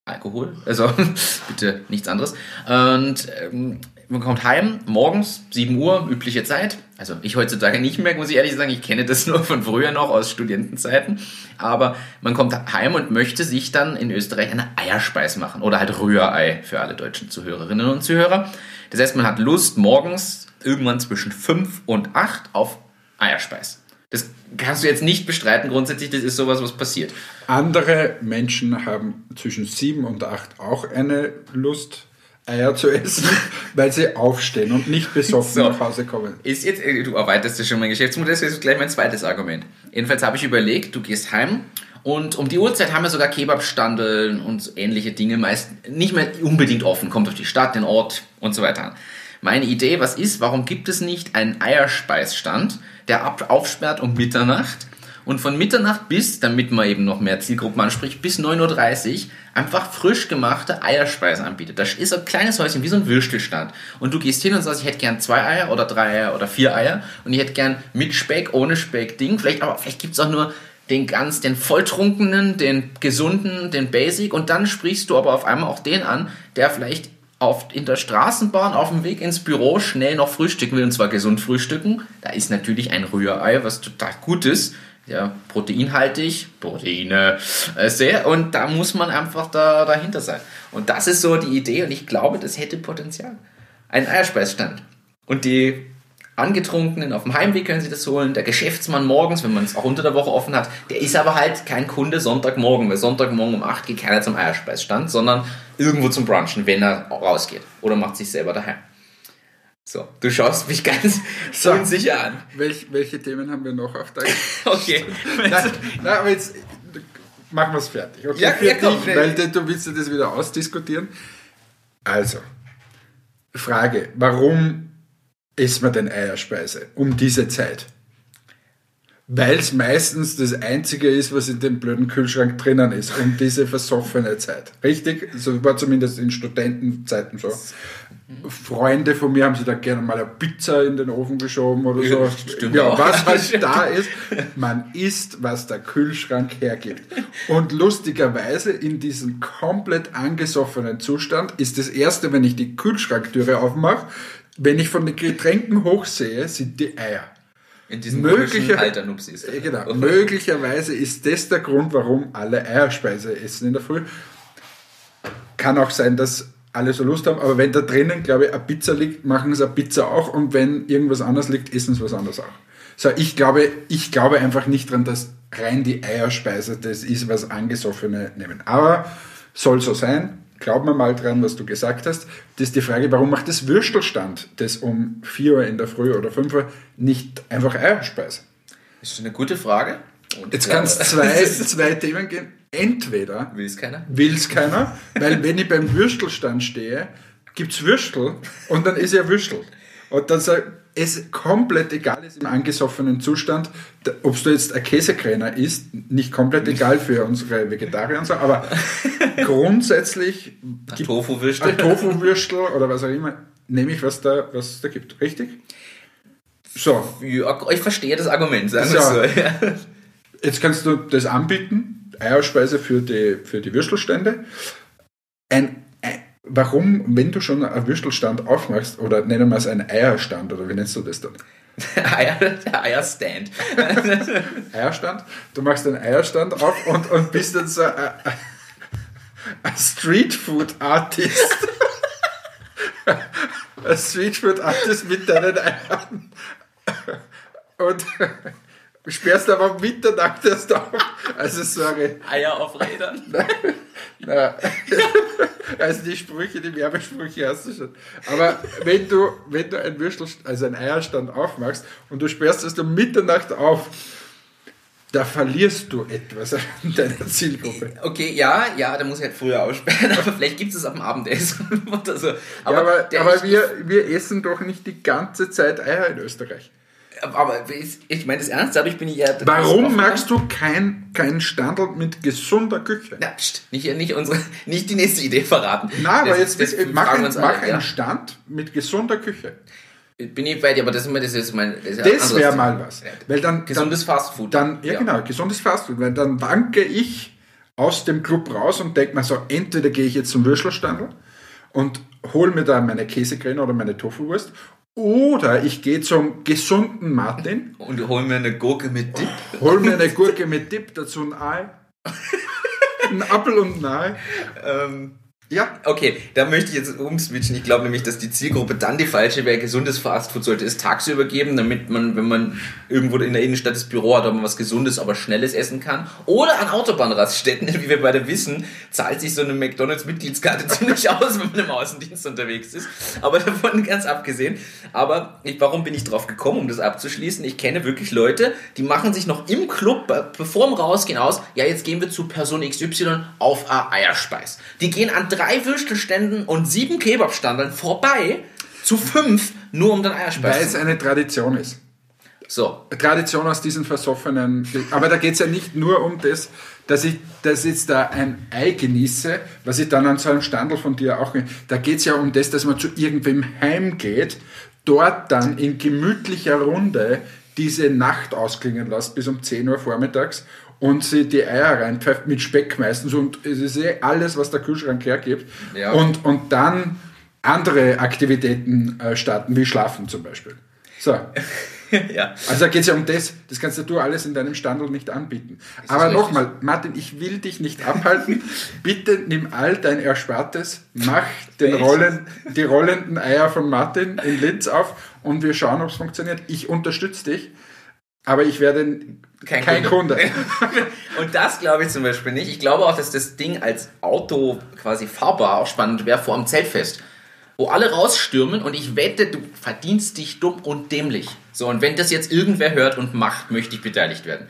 [SPEAKER 2] Alkohol, also *laughs* bitte nichts anderes. Und ähm, man kommt heim, morgens, 7 Uhr, übliche Zeit. Also ich heutzutage nicht mehr, muss ich ehrlich sagen, ich kenne das *laughs* nur von früher noch aus Studentenzeiten. Aber man kommt heim und möchte sich dann in Österreich eine Eierspeis machen oder halt Rührei für alle deutschen Zuhörerinnen und Zuhörer. Das heißt, man hat Lust, morgens irgendwann zwischen 5 und 8 auf Eierspeis. Das kannst du jetzt nicht bestreiten. Grundsätzlich, das ist sowas, was passiert.
[SPEAKER 1] Andere Menschen haben zwischen sieben und acht auch eine Lust, Eier zu essen, *laughs* weil sie aufstehen und nicht besoffen
[SPEAKER 2] So.
[SPEAKER 1] nach Hause kommen.
[SPEAKER 2] Ist jetzt, äh, du erweiterst ja schon mein Geschäftsmodell, das ist gleich mein zweites Argument. Jedenfalls habe ich überlegt, du gehst heim und um die Uhrzeit haben wir sogar Kebabstandeln und ähnliche Dinge meist nicht mehr unbedingt offen. Kommt auf die Stadt, den Ort und so weiter an. Meine Idee, was ist, warum gibt es nicht einen Eierspeisstand, der ab, aufsperrt um Mitternacht und von Mitternacht bis, damit man eben noch mehr Zielgruppen anspricht, bis 9.30 Uhr einfach frisch gemachte Eierspeisen anbietet. Das ist ein kleines Häuschen, wie so ein Würstelstand. Und du gehst hin und sagst, ich hätte gern zwei Eier oder drei Eier oder vier Eier und ich hätte gern mit Speck, ohne Speck Ding. Vielleicht, aber vielleicht gibt's auch nur den ganz, den volltrunkenen, den gesunden, den Basic und dann sprichst du aber auf einmal auch den an, der vielleicht auf, in der Straßenbahn auf dem Weg ins Büro schnell noch frühstücken will und zwar gesund frühstücken. Da ist natürlich ein Rührei, was total gut ist. Ja, proteinhaltig, Proteine, äh, sehr, und da muss man einfach da, dahinter sein. Und das ist so die Idee und ich glaube, das hätte Potenzial. Ein Eierspeisstand. Und die Angetrunkenen auf dem Heimweg können sich das holen. Der Geschäftsmann morgens, wenn man es auch unter der Woche offen hat, der ist aber halt kein Kunde Sonntagmorgen, weil Sonntagmorgen um 8 geht keiner zum Eierspeisstand, sondern irgendwo zum Brunchen, wenn er rausgeht. Oder macht sich selber daheim. So, du schaust mich ganz *laughs*
[SPEAKER 1] So.
[SPEAKER 2] unsicher an.
[SPEAKER 1] Welch, welche Themen haben wir noch auf der *laughs*
[SPEAKER 2] Okay.
[SPEAKER 1] nein, nein, aber jetzt machen wir es fertig. Okay,
[SPEAKER 2] Ja,
[SPEAKER 1] für
[SPEAKER 2] ja, komm,
[SPEAKER 1] weil du willst ja das wieder ausdiskutieren. Also, Frage, warum isst man denn Eierspeise um diese Zeit? Weil es meistens das Einzige ist, was in dem blöden Kühlschrank drinnen ist, um diese versoffene Zeit. Richtig? So war zumindest in Studentenzeiten so. Freunde von mir haben sich da gerne mal eine Pizza in den Ofen geschoben oder so.
[SPEAKER 2] Stimmt
[SPEAKER 1] ja, was halt *laughs* da ist, man isst, was der Kühlschrank hergibt. Und lustigerweise in diesem komplett angesoffenen Zustand ist das erste, wenn ich die Kühlschranktüre aufmache, wenn ich von den Getränken hochsehe, sind die Eier.
[SPEAKER 2] In diesem
[SPEAKER 1] Möglicher-
[SPEAKER 2] Alter Nupsis.
[SPEAKER 1] Äh, Genau. Möglicherweise ist das der Grund, warum alle Eierspeise essen in der Früh. Kann auch sein, dass alle so Lust haben, aber wenn da drinnen, glaube ich, eine Pizza liegt, machen sie eine Pizza auch und wenn irgendwas anderes liegt, essen sie was anderes auch. So, ich glaube, ich glaube einfach nicht dran, dass rein die Eierspeise das ist, was Angesoffene nehmen. Aber soll so sein. Glauben wir mal dran, was du gesagt hast. Das ist die Frage, warum macht das Würstelstand das um 4 Uhr in der Früh oder 5 Uhr nicht einfach Eierspeise?
[SPEAKER 2] Das ist eine gute Frage. Und
[SPEAKER 1] Jetzt kann es zwei, *laughs* zwei Themen geben. Entweder
[SPEAKER 2] Will es keiner?
[SPEAKER 1] will es keiner, weil wenn ich beim Würstelstand stehe, gibt es Würstel und dann ist ja Würstel. Und dann sag, es komplett egal ist im angesoffenen Zustand, ob du jetzt ein Käsekräner isst, nicht komplett egal für unsere Vegetarier und so, aber *laughs* grundsätzlich gibt
[SPEAKER 2] Tofu-Würstel.
[SPEAKER 1] ein Tofu-Würstel oder was auch immer, nehme ich, was da, was da gibt. Richtig? So,
[SPEAKER 2] Ja, ich verstehe das Argument, sagen wir
[SPEAKER 1] So.
[SPEAKER 2] so. Ja.
[SPEAKER 1] Jetzt kannst du das anbieten, Eierspeise für die, für die Würstelstände. Ein, ein, warum, wenn du schon einen Würstelstand aufmachst, oder nennen wir es einen Eierstand, oder wie nennst du das dann? *laughs*
[SPEAKER 2] Eierstand. *laughs*
[SPEAKER 1] Eierstand? Du machst einen Eierstand auf und, und bist dann so ein, ein Streetfood-Artist. *laughs* ein Streetfood-Artist mit deinen Eiern. Und sperrst aber um Mitternacht erst auf. Also sorry.
[SPEAKER 2] Eier auf Rädern.
[SPEAKER 1] Na, also die Sprüche, die Werbesprüche hast du schon. Aber wenn du, wenn du ein Würstel, also einen Eierstand aufmachst und du sperrst es um Mitternacht auf, da verlierst du etwas an *laughs* deiner Zielgruppe.
[SPEAKER 2] Okay, ja, ja, da muss ich halt früher aussperren, aber vielleicht gibt es ab dem Abendessen *laughs* oder so.
[SPEAKER 1] Aber, ja, aber, aber wir, wir essen doch nicht die ganze Zeit Eier in Österreich.
[SPEAKER 2] Aber ich, ich meine das ernst, dadurch bin ich ja...
[SPEAKER 1] Warum magst du kein, kein Standard mit gesunder Küche?
[SPEAKER 2] Na, pst, nicht, nicht, unsere, nicht die nächste Idee verraten.
[SPEAKER 1] Na, aber
[SPEAKER 2] Das-
[SPEAKER 1] jetzt
[SPEAKER 2] das
[SPEAKER 1] mach,
[SPEAKER 2] fragen
[SPEAKER 1] ein, mach
[SPEAKER 2] alle,
[SPEAKER 1] einen
[SPEAKER 2] ja.
[SPEAKER 1] Stand mit gesunder Küche.
[SPEAKER 2] Bin ich bei dir, aber das das ist mein... Das,
[SPEAKER 1] Das wäre mal was.
[SPEAKER 2] Ja.
[SPEAKER 1] Weil dann,
[SPEAKER 2] Gesundes Fastfood.
[SPEAKER 1] Dann, ja, genau, gesundes Fastfood. Weil dann wanke ich aus dem Club raus und denke mir so, entweder gehe ich jetzt zum Würstelstandl und hole mir da meine Käsekräne oder meine Tofuwurst oder ich gehe zum gesunden Martin,
[SPEAKER 2] Und hol mir eine Gurke mit Dip.
[SPEAKER 1] hol mir eine Gurke mit Dip, dazu ein Ei, ein Apfel und ein Ei.
[SPEAKER 2] Ähm,
[SPEAKER 1] Ja.
[SPEAKER 2] Okay, da möchte ich jetzt umswitchen. Ich glaube nämlich, dass die Zielgruppe dann die falsche wäre. Gesundes Fastfood sollte es tagsüber geben, damit man, wenn man irgendwo in der Innenstadt das Büro hat, ob man was Gesundes, aber Schnelles essen kann. Oder an Autobahnraststätten, *laughs* wie wir beide wissen, zahlt sich so eine McDonalds-Mitgliedskarte *laughs* ziemlich aus, wenn man im Außendienst unterwegs ist. Aber davon ganz abgesehen. Aber ich, warum bin ich drauf gekommen, um das abzuschließen? Ich kenne wirklich Leute, die machen sich noch im Club, bevor wir rausgehen, aus, ja, jetzt gehen wir zu Person XY auf Eierspeis. Die gehen an drei drei Würstelständen und sieben Kebabstandeln vorbei zu fünf, nur um dann Eierspeis
[SPEAKER 1] Weil es eine Tradition ist.
[SPEAKER 2] So.
[SPEAKER 1] Tradition aus diesen versoffenen. Aber da geht es ja nicht nur um das, dass ich dass jetzt da ein Ei genieße, was ich dann an so einem Standel von dir auch. Da geht es ja um das, dass man zu irgendwem heimgeht, dort dann in gemütlicher Runde diese Nacht ausklingen lässt bis um 10 Uhr vormittags und sie die Eier reinpfeift mit Speck meistens und es ist eh alles, was der Kühlschrank hergibt.
[SPEAKER 2] Ja.
[SPEAKER 1] Und, und dann andere Aktivitäten äh, starten, wie Schlafen zum Beispiel. So. *laughs*
[SPEAKER 2] ja.
[SPEAKER 1] Also da geht es ja um das, das kannst du alles in deinem Standard nicht anbieten. Aber nochmal, Martin, ich will dich nicht abhalten. *laughs* Bitte nimm all dein Erspartes, mach den Rollen, die rollenden Eier von Martin in Linz auf und wir schauen, ob es funktioniert. Ich unterstütze dich, aber ich werde
[SPEAKER 2] kein,
[SPEAKER 1] kein Kunde.
[SPEAKER 2] Kunde. *laughs* und das glaube ich zum Beispiel nicht. Ich glaube auch, dass das Ding als Auto quasi fahrbar auch spannend wäre vor dem Zeltfest wo alle rausstürmen und ich wette, du verdienst dich dumm und dämlich. So, und wenn das jetzt irgendwer hört und macht, möchte ich beteiligt werden.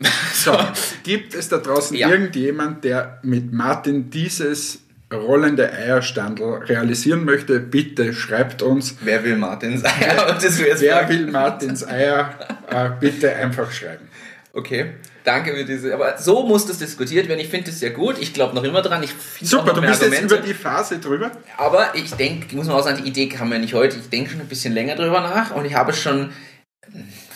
[SPEAKER 2] *laughs*
[SPEAKER 1] So, gibt es da draußen
[SPEAKER 2] Ja.
[SPEAKER 1] irgendjemand, der mit Martin dieses rollende Eierstandel realisieren möchte? Bitte schreibt uns.
[SPEAKER 2] Wer will Martin sein? *laughs* *laughs* das wäre jetzt
[SPEAKER 1] Wer
[SPEAKER 2] fragen.
[SPEAKER 1] will Martins Eier? Äh, bitte einfach schreiben.
[SPEAKER 2] Okay, danke für diese. Aber so muss das diskutiert werden. Ich finde das sehr gut. Ich glaube noch immer dran. Ich
[SPEAKER 1] Super, du bist jetzt
[SPEAKER 2] Argumente.
[SPEAKER 1] über die Phase drüber.
[SPEAKER 2] Aber ich denke, muss man auch sagen, die Idee kam ja nicht heute. Ich denke schon ein bisschen länger drüber nach und ich habe schon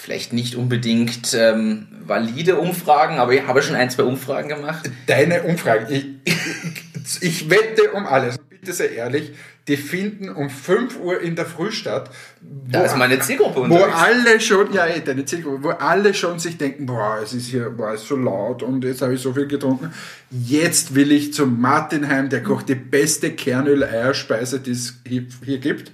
[SPEAKER 2] vielleicht nicht unbedingt ähm, valide Umfragen, aber ich habe schon ein, zwei Umfragen gemacht.
[SPEAKER 1] Deine Umfragen. Ich, ich, ich wette um alles. Bitte sehr ehrlich. Die finden um 5 Uhr in der Früh statt.
[SPEAKER 2] Da ist meine Zielgruppe
[SPEAKER 1] Wo
[SPEAKER 2] unterwegs.
[SPEAKER 1] alle schon, ja, eh, deine Zielgruppe, wo alle schon sich denken, boah, es ist hier, boah, es ist so laut und jetzt habe ich so viel getrunken. Jetzt will ich zum Martin heim, der kocht die beste Kernöl-Eierspeise, die es hier gibt.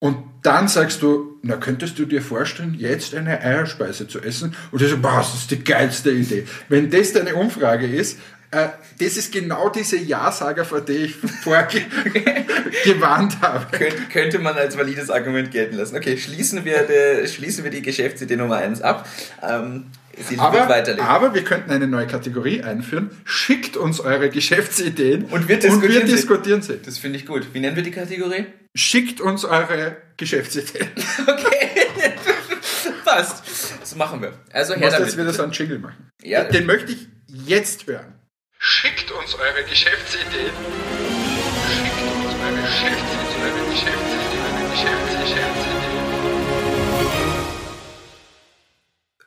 [SPEAKER 1] Und dann sagst du, na, könntest du dir vorstellen, jetzt eine Eierspeise zu essen? Und ich so, boah, das ist die geilste Idee. Wenn das deine Umfrage ist, äh, das ist genau diese Ja-Sager, vor der ich *laughs* vorgewarnt habe.
[SPEAKER 2] Könnt, könnte man als valides Argument gelten lassen. Okay, schließen wir die, schließen wir die Geschäftsidee Nummer 1 ab. Ähm, sie
[SPEAKER 1] Aber,
[SPEAKER 2] weiterleben.
[SPEAKER 1] aber wir könnten eine neue Kategorie einführen. Schickt uns eure Geschäftsideen
[SPEAKER 2] Und wir
[SPEAKER 1] und wir
[SPEAKER 2] diskutieren sie.
[SPEAKER 1] diskutieren sie.
[SPEAKER 2] das finde ich gut. Wie nennen wir die Kategorie?
[SPEAKER 1] Schickt uns eure Geschäftsideen. *laughs*
[SPEAKER 2] Okay, passt. Das machen wir. Also
[SPEAKER 1] Du
[SPEAKER 2] her
[SPEAKER 1] musst
[SPEAKER 2] damit.
[SPEAKER 1] jetzt wieder so einen Jingle machen.
[SPEAKER 2] Ja.
[SPEAKER 1] Den möchte ich jetzt hören. Schickt uns eure Geschäftsideen. Schickt uns eure Geschäftsideen, eure Geschäftsideen, eure Geschäfts Geschäftsideen.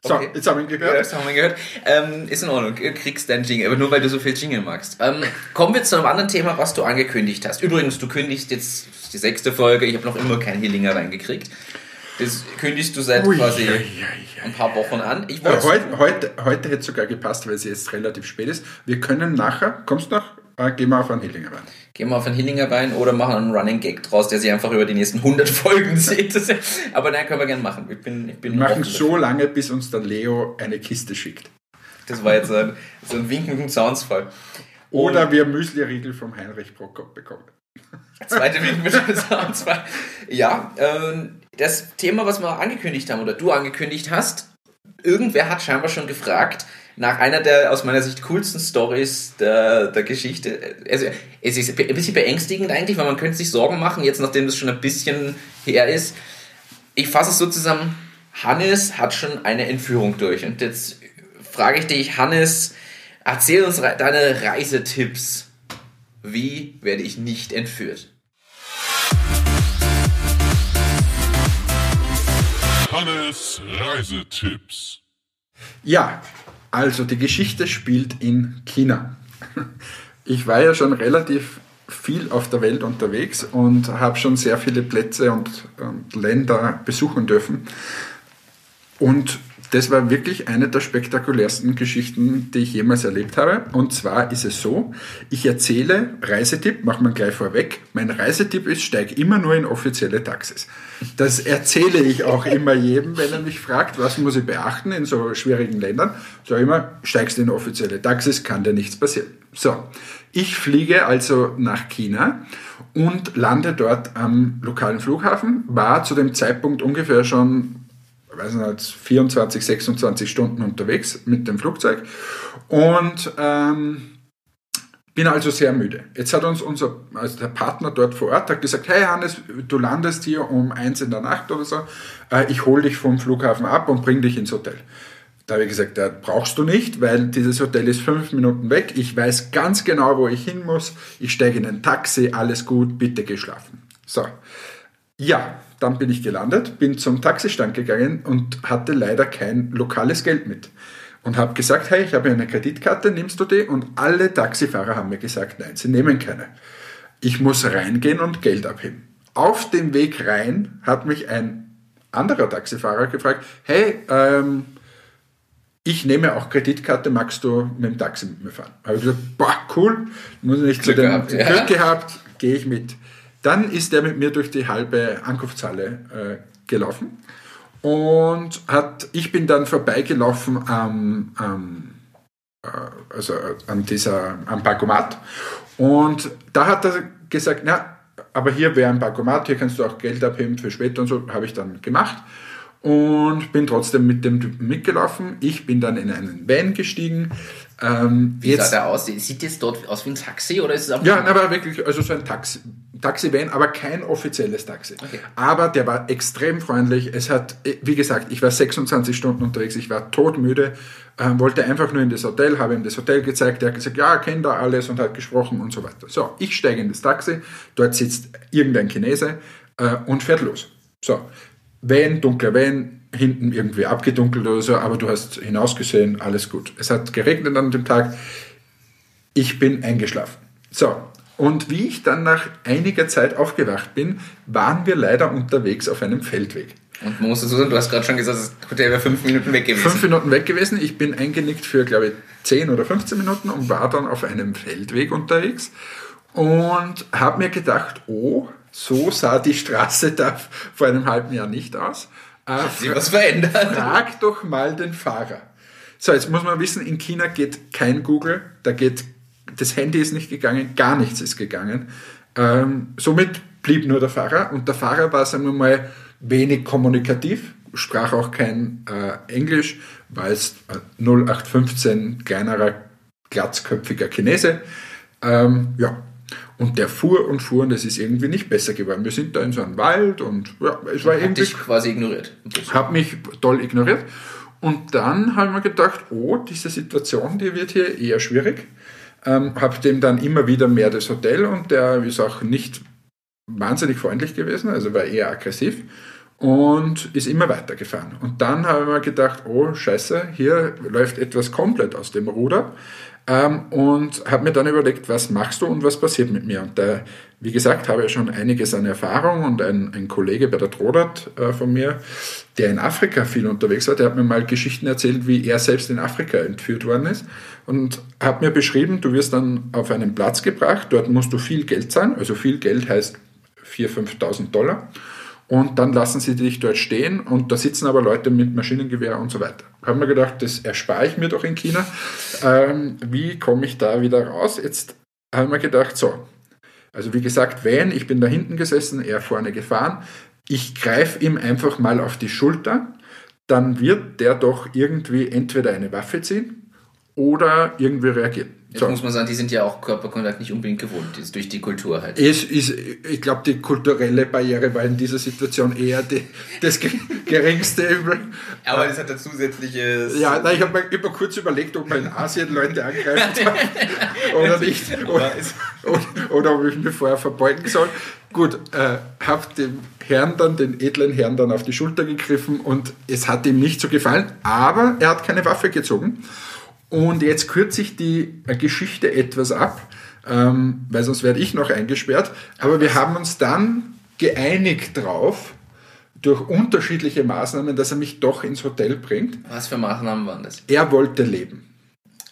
[SPEAKER 1] So,
[SPEAKER 2] Okay.
[SPEAKER 1] jetzt haben wir ihn
[SPEAKER 2] Ja,
[SPEAKER 1] gehört.
[SPEAKER 2] das haben wir gehört. Ähm, ist in Ordnung, du kriegst deinen Jingle, aber nur weil du so viel Jingle magst. Ähm, kommen wir zu einem anderen Thema, was du angekündigt hast. Übrigens, du kündigst jetzt die sechste Folge, ich habe noch immer keinen Hillinger reingekriegt. Das kündigst du seit
[SPEAKER 1] Ui,
[SPEAKER 2] quasi
[SPEAKER 1] ui, ui, ui.
[SPEAKER 2] ein paar Wochen an. Ich wollte
[SPEAKER 1] heute, heute, heute hätte es sogar gepasst, weil es jetzt relativ spät ist. Wir können nachher, kommst du noch? Äh, gehen wir auf einen Hillinger rein.
[SPEAKER 2] gehen wir auf einen Hillinger Wein oder machen einen Running Gag draus, der sich einfach über die nächsten 100 Folgen *laughs* zieht. Das- Aber nein, können wir gerne machen. Ich bin, ich bin
[SPEAKER 1] Wir machen so lange, bis uns der Leo eine Kiste schickt.
[SPEAKER 2] Das war jetzt so ein, so ein Winken mit dem Soundsfall.
[SPEAKER 1] Oder wir Müsli-Riegel vom Heinrich Prokop bekommen.
[SPEAKER 2] Zweite Winken mit dem Soundsfall. *laughs* Ja, ähm, das Thema, was wir angekündigt haben oder du angekündigt hast, irgendwer hat scheinbar schon gefragt nach einer der aus meiner Sicht coolsten Stories der, der Geschichte. Also, es ist ein bisschen beängstigend eigentlich, weil man könnte sich Sorgen machen, jetzt nachdem das schon ein bisschen her ist. Ich fasse es so zusammen, Hannes hat schon eine Entführung durch. Und jetzt frage ich dich, Hannes, erzähl uns deine Reisetipps. Wie werde ich nicht entführt?
[SPEAKER 4] Hannes Reisetipps.
[SPEAKER 1] Ja, also die Geschichte spielt in China. Ich war ja schon relativ viel auf der Welt unterwegs und habe schon sehr viele Plätze und, und Länder besuchen dürfen. Und das war wirklich eine der spektakulärsten Geschichten, die ich jemals erlebt habe. Und zwar ist es so, ich erzähle Reisetipp, macht man gleich vorweg. Mein Reisetipp ist, steig immer nur in offizielle Taxis. Das erzähle ich auch immer jedem, wenn er mich fragt, was muss ich beachten in so schwierigen Ländern. Sag immer, steigst in offizielle Taxis, kann dir nichts passieren. So, ich fliege also nach China und lande dort am lokalen Flughafen, war zu dem Zeitpunkt ungefähr schon weiß nicht, 24, 26 Stunden unterwegs mit dem Flugzeug und ähm, bin also sehr müde. Jetzt hat uns unser, also der Partner dort vor Ort hat gesagt, hey Hannes, du landest hier um eins in der Nacht oder so, äh, ich hole dich vom Flughafen ab und bring dich ins Hotel. Da habe ich gesagt, ja, brauchst du nicht, weil dieses Hotel ist fünf Minuten weg. Ich weiß ganz genau, wo ich hin muss. Ich steige in ein Taxi, alles gut, bitte geh schlafen. So. Ja, dann bin ich gelandet, bin zum Taxistand gegangen und hatte leider kein lokales Geld mit. Und habe gesagt, hey, ich habe eine Kreditkarte, nimmst du die? Und alle Taxifahrer haben mir gesagt, nein, sie nehmen keine. Ich muss reingehen und Geld abheben. Auf dem Weg rein hat mich ein anderer Taxifahrer gefragt, hey, ähm, ich nehme auch Kreditkarte, magst du mit dem Taxi mit mir fahren? Habe ich gesagt, boah, cool, muss ich nicht
[SPEAKER 2] Glück
[SPEAKER 1] zu dem
[SPEAKER 2] gehabt, ja.
[SPEAKER 1] Gehabt, gehe ich mit. Dann ist er mit mir durch die halbe Ankunftshalle äh, gelaufen und hat, ich bin dann vorbeigelaufen am, am äh, also äh, an dieser, am Bankomat und da hat er gesagt, na, aber hier wäre ein Bankomat, hier kannst du auch Geld abheben für später und so, habe ich dann gemacht und bin trotzdem mit dem Typen mitgelaufen. Ich bin dann in einen Van gestiegen. Ähm,
[SPEAKER 2] Wie sah der aus? Sieht das dort aus wie ein Taxi oder ist es einfach
[SPEAKER 1] ja, aber wirklich, also so ein Taxi, Taxi-Van, aber kein offizielles Taxi.
[SPEAKER 2] Okay.
[SPEAKER 1] Aber der war extrem freundlich. Es hat, wie gesagt, ich war 26 Stunden unterwegs, ich war todmüde, ähm, wollte einfach nur in das Hotel, habe ihm das Hotel gezeigt, er hat gesagt, ja, kennt da alles und hat gesprochen und so weiter. So, ich steige in das Taxi, dort sitzt irgendein Chinese äh, und fährt los. So, Van, dunkler Van, hinten irgendwie abgedunkelt oder so, aber du hast hinausgesehen, alles gut. Es hat geregnet an dem Tag. Ich bin eingeschlafen. So, und wie ich dann nach einiger Zeit aufgewacht bin, waren wir leider unterwegs auf einem Feldweg.
[SPEAKER 2] Und man muss dazu sagen, du hast gerade schon gesagt, das Hotel wäre fünf Minuten weg gewesen.
[SPEAKER 1] Fünf Minuten weg gewesen. Ich bin eingenickt für, glaube ich, 10 oder 15 Minuten und war dann auf einem Feldweg unterwegs und habe mir gedacht, oh, so sah die Straße *laughs* da vor einem halben Jahr nicht aus. Äh,
[SPEAKER 2] sich was verändert?
[SPEAKER 1] Frag doch mal den Fahrer. So, jetzt muss man wissen, in China geht kein Google, da geht, das Handy ist nicht gegangen, gar nichts ist gegangen. Ähm, somit blieb nur der Fahrer und der Fahrer war, sagen wir mal, wenig kommunikativ, sprach auch kein äh, Englisch, war es äh, 0815 kleinerer, glatzköpfiger Chinese. Ähm, ja, und der fuhr und fuhr und es ist irgendwie nicht besser geworden. Wir sind da in so einem Wald und ja, es war
[SPEAKER 2] Hat
[SPEAKER 1] irgendwie
[SPEAKER 2] dich quasi ignoriert.
[SPEAKER 1] habe mich toll ignoriert. Und dann habe ich mir gedacht, oh, diese Situation, die wird hier eher schwierig. Ähm, habe dem dann immer wieder mehr das Hotel und der ist auch nicht wahnsinnig freundlich gewesen, also war eher aggressiv und ist immer weitergefahren. Und dann habe ich mir gedacht, oh scheiße, hier läuft etwas komplett aus dem Ruder. Ähm, und habe mir dann überlegt, was machst du und was passiert mit mir. Und äh, wie gesagt, habe ich schon einiges an Erfahrung und ein, ein Kollege bei der Trodat äh, von mir, der in Afrika viel unterwegs war, der hat mir mal Geschichten erzählt, wie er selbst in Afrika entführt worden ist und hat mir beschrieben, du wirst dann auf einen Platz gebracht, dort musst du viel Geld zahlen, also viel Geld heißt 4.000, 5.000 Dollar und dann lassen sie dich dort stehen und da sitzen aber Leute mit Maschinengewehr und so weiter. Haben wir gedacht, das erspare ich mir doch in China. Ähm, wie komme ich da wieder raus? Jetzt haben wir gedacht, so, also wie gesagt, Van, ich bin da hinten gesessen, er vorne gefahren. Ich greife ihm einfach mal auf die Schulter, dann wird der doch irgendwie entweder eine Waffe ziehen oder irgendwie reagieren.
[SPEAKER 2] Jetzt
[SPEAKER 1] So.
[SPEAKER 2] muss man sagen, die sind ja auch Körperkontakt nicht unbedingt gewohnt, ist durch die Kultur halt.
[SPEAKER 1] Es ist, ich glaube, die kulturelle Barriere war in dieser Situation eher die, das ge- *laughs* geringste Übel.
[SPEAKER 2] Aber das hat ein zusätzliches.
[SPEAKER 1] Ja, nein, ich habe mir, mir kurz überlegt, ob man in Asien Leute angreifen darf *laughs* oder nicht. Oder, oder, oder ob ich mich vorher verbeugen soll. Gut, äh, habe dem Herrn dann, den edlen Herrn dann auf die Schulter gegriffen und es hat ihm nicht so gefallen, aber er hat keine Waffe gezogen. Und jetzt kürze ich die äh, Geschichte etwas ab, ähm, weil sonst werde ich noch eingesperrt. Aber wir haben uns dann geeinigt drauf, durch unterschiedliche Maßnahmen, dass er mich doch ins Hotel bringt.
[SPEAKER 2] Was für Maßnahmen waren das?
[SPEAKER 1] Er wollte leben.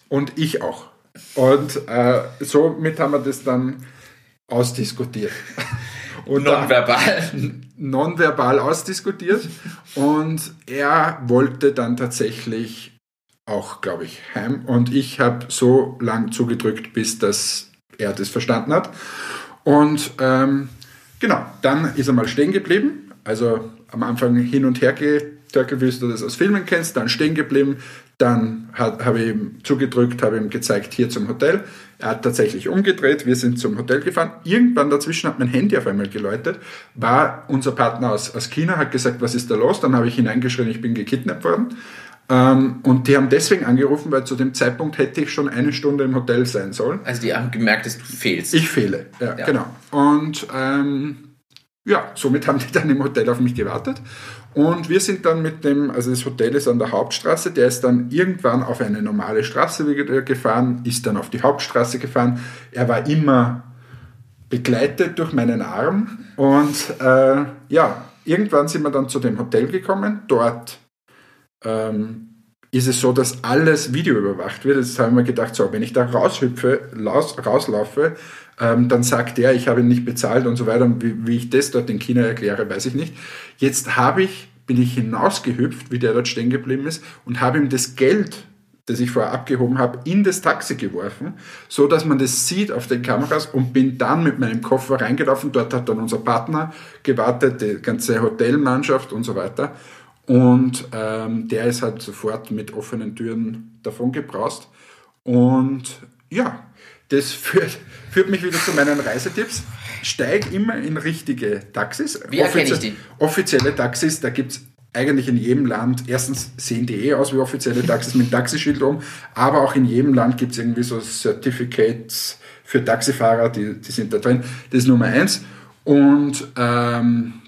[SPEAKER 1] Und ich auch. Und äh, somit haben wir das dann ausdiskutiert. *laughs*
[SPEAKER 2] Nonverbal.
[SPEAKER 1] nonverbal ausdiskutiert und er wollte dann tatsächlich auch, glaube ich, heim und ich habe so lang zugedrückt, bis dass er das verstanden hat. Und ähm, genau, dann ist er mal stehen geblieben. Also am Anfang hin und her getöckelt, wie du das aus Filmen kennst, dann stehen geblieben, dann habe ich ihm zugedrückt, habe ihm gezeigt, hier zum Hotel. Er hat tatsächlich umgedreht, wir sind zum Hotel gefahren. Irgendwann dazwischen hat mein Handy auf einmal geläutet, war unser Partner aus, aus China, hat gesagt, was ist da los? Dann habe ich hineingeschrien, ich bin gekidnappt worden. Ähm, und die haben deswegen angerufen, weil zu dem Zeitpunkt hätte ich schon eine Stunde im Hotel sein sollen.
[SPEAKER 2] Also die haben gemerkt, dass du fehlst.
[SPEAKER 1] Ich fehle, ja,
[SPEAKER 2] Ja.
[SPEAKER 1] genau. Und ähm, ja, somit haben die dann im Hotel auf mich gewartet. Und wir sind dann mit dem, also das Hotel ist an der Hauptstraße, der ist dann irgendwann auf eine normale Straße wieder gefahren, ist dann auf die Hauptstraße gefahren. Er war immer begleitet durch meinen Arm. Und äh, ja, irgendwann sind wir dann zu dem Hotel gekommen. Dort ähm, ist es so, dass alles Video überwacht wird. Jetzt haben wir gedacht, so, wenn ich da raushüpfe, raus, rauslaufe, ähm, dann sagt er, ich habe ihn nicht bezahlt und so weiter. Und wie, wie ich das dort in China erkläre, weiß ich nicht. Jetzt habe ich, bin ich hinausgehüpft, wie der dort stehen geblieben ist, und habe ihm das Geld, das ich vorher abgehoben habe, in das Taxi geworfen, so dass man das sieht auf den Kameras und bin dann mit meinem Koffer reingelaufen. Dort hat dann unser Partner gewartet, die ganze Hotelmannschaft und so weiter. Und ähm, der ist halt sofort mit offenen Türen davon gebraust. Und ja, das führt, führt mich wieder zu meinen Reisetipps. Steig immer in richtige Taxis.
[SPEAKER 2] Wie erkenne ich
[SPEAKER 1] Offizie-
[SPEAKER 2] die?
[SPEAKER 1] Offizielle Taxis, da gibt es eigentlich in jedem Land, erstens sehen die eh aus wie offizielle Taxis mit Taxischild um, aber auch in jedem Land gibt es irgendwie so Certificates für Taxifahrer, die, die sind da drin. Das ist Nummer eins. Und ähm,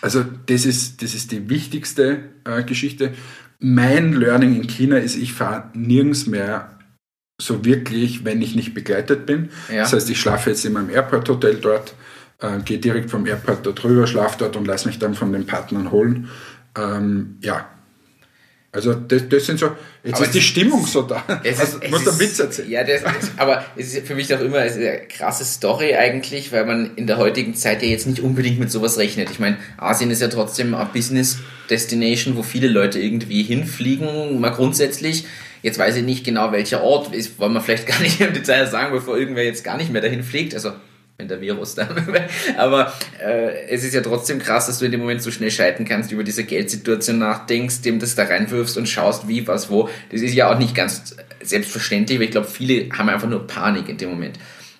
[SPEAKER 1] also das ist, das ist die wichtigste äh, Geschichte. Mein Learning in China ist, ich fahre nirgends mehr so wirklich, wenn ich nicht begleitet bin.
[SPEAKER 2] Ja.
[SPEAKER 1] Das heißt, ich schlafe jetzt in meinem Airport-Hotel dort, äh, gehe direkt vom Airport dort rüber, schlafe dort und lasse mich dann von den Partnern holen. Ähm, ja. Also das, das sind so, jetzt
[SPEAKER 2] Aber
[SPEAKER 1] ist die Stimmung so da.
[SPEAKER 2] Es
[SPEAKER 1] also,
[SPEAKER 2] ist, es
[SPEAKER 1] muss
[SPEAKER 2] ist-
[SPEAKER 1] Witz erzählen.
[SPEAKER 2] Ja, das, das, aber es ist für mich doch immer eine krasse Story eigentlich, weil man in der heutigen Zeit ja jetzt nicht unbedingt mit sowas rechnet. Ich meine, Asien ist ja trotzdem eine Business Destination, wo viele Leute irgendwie hinfliegen, mal grundsätzlich. Jetzt weiß ich nicht genau, welcher Ort ist, wollen wir vielleicht *laughs* gar nicht im Detail sagen, bevor irgendwer jetzt gar nicht mehr dahin fliegt. Also wenn der Virus dann. *laughs* Aber äh, es ist ja trotzdem krass, dass du in dem Moment so schnell schalten kannst, über diese Geldsituation nachdenkst, dem das da reinwirfst und schaust, wie, was, wo. Das ist ja auch nicht ganz selbstverständlich, weil ich glaube, viele haben einfach nur Panik in dem Moment.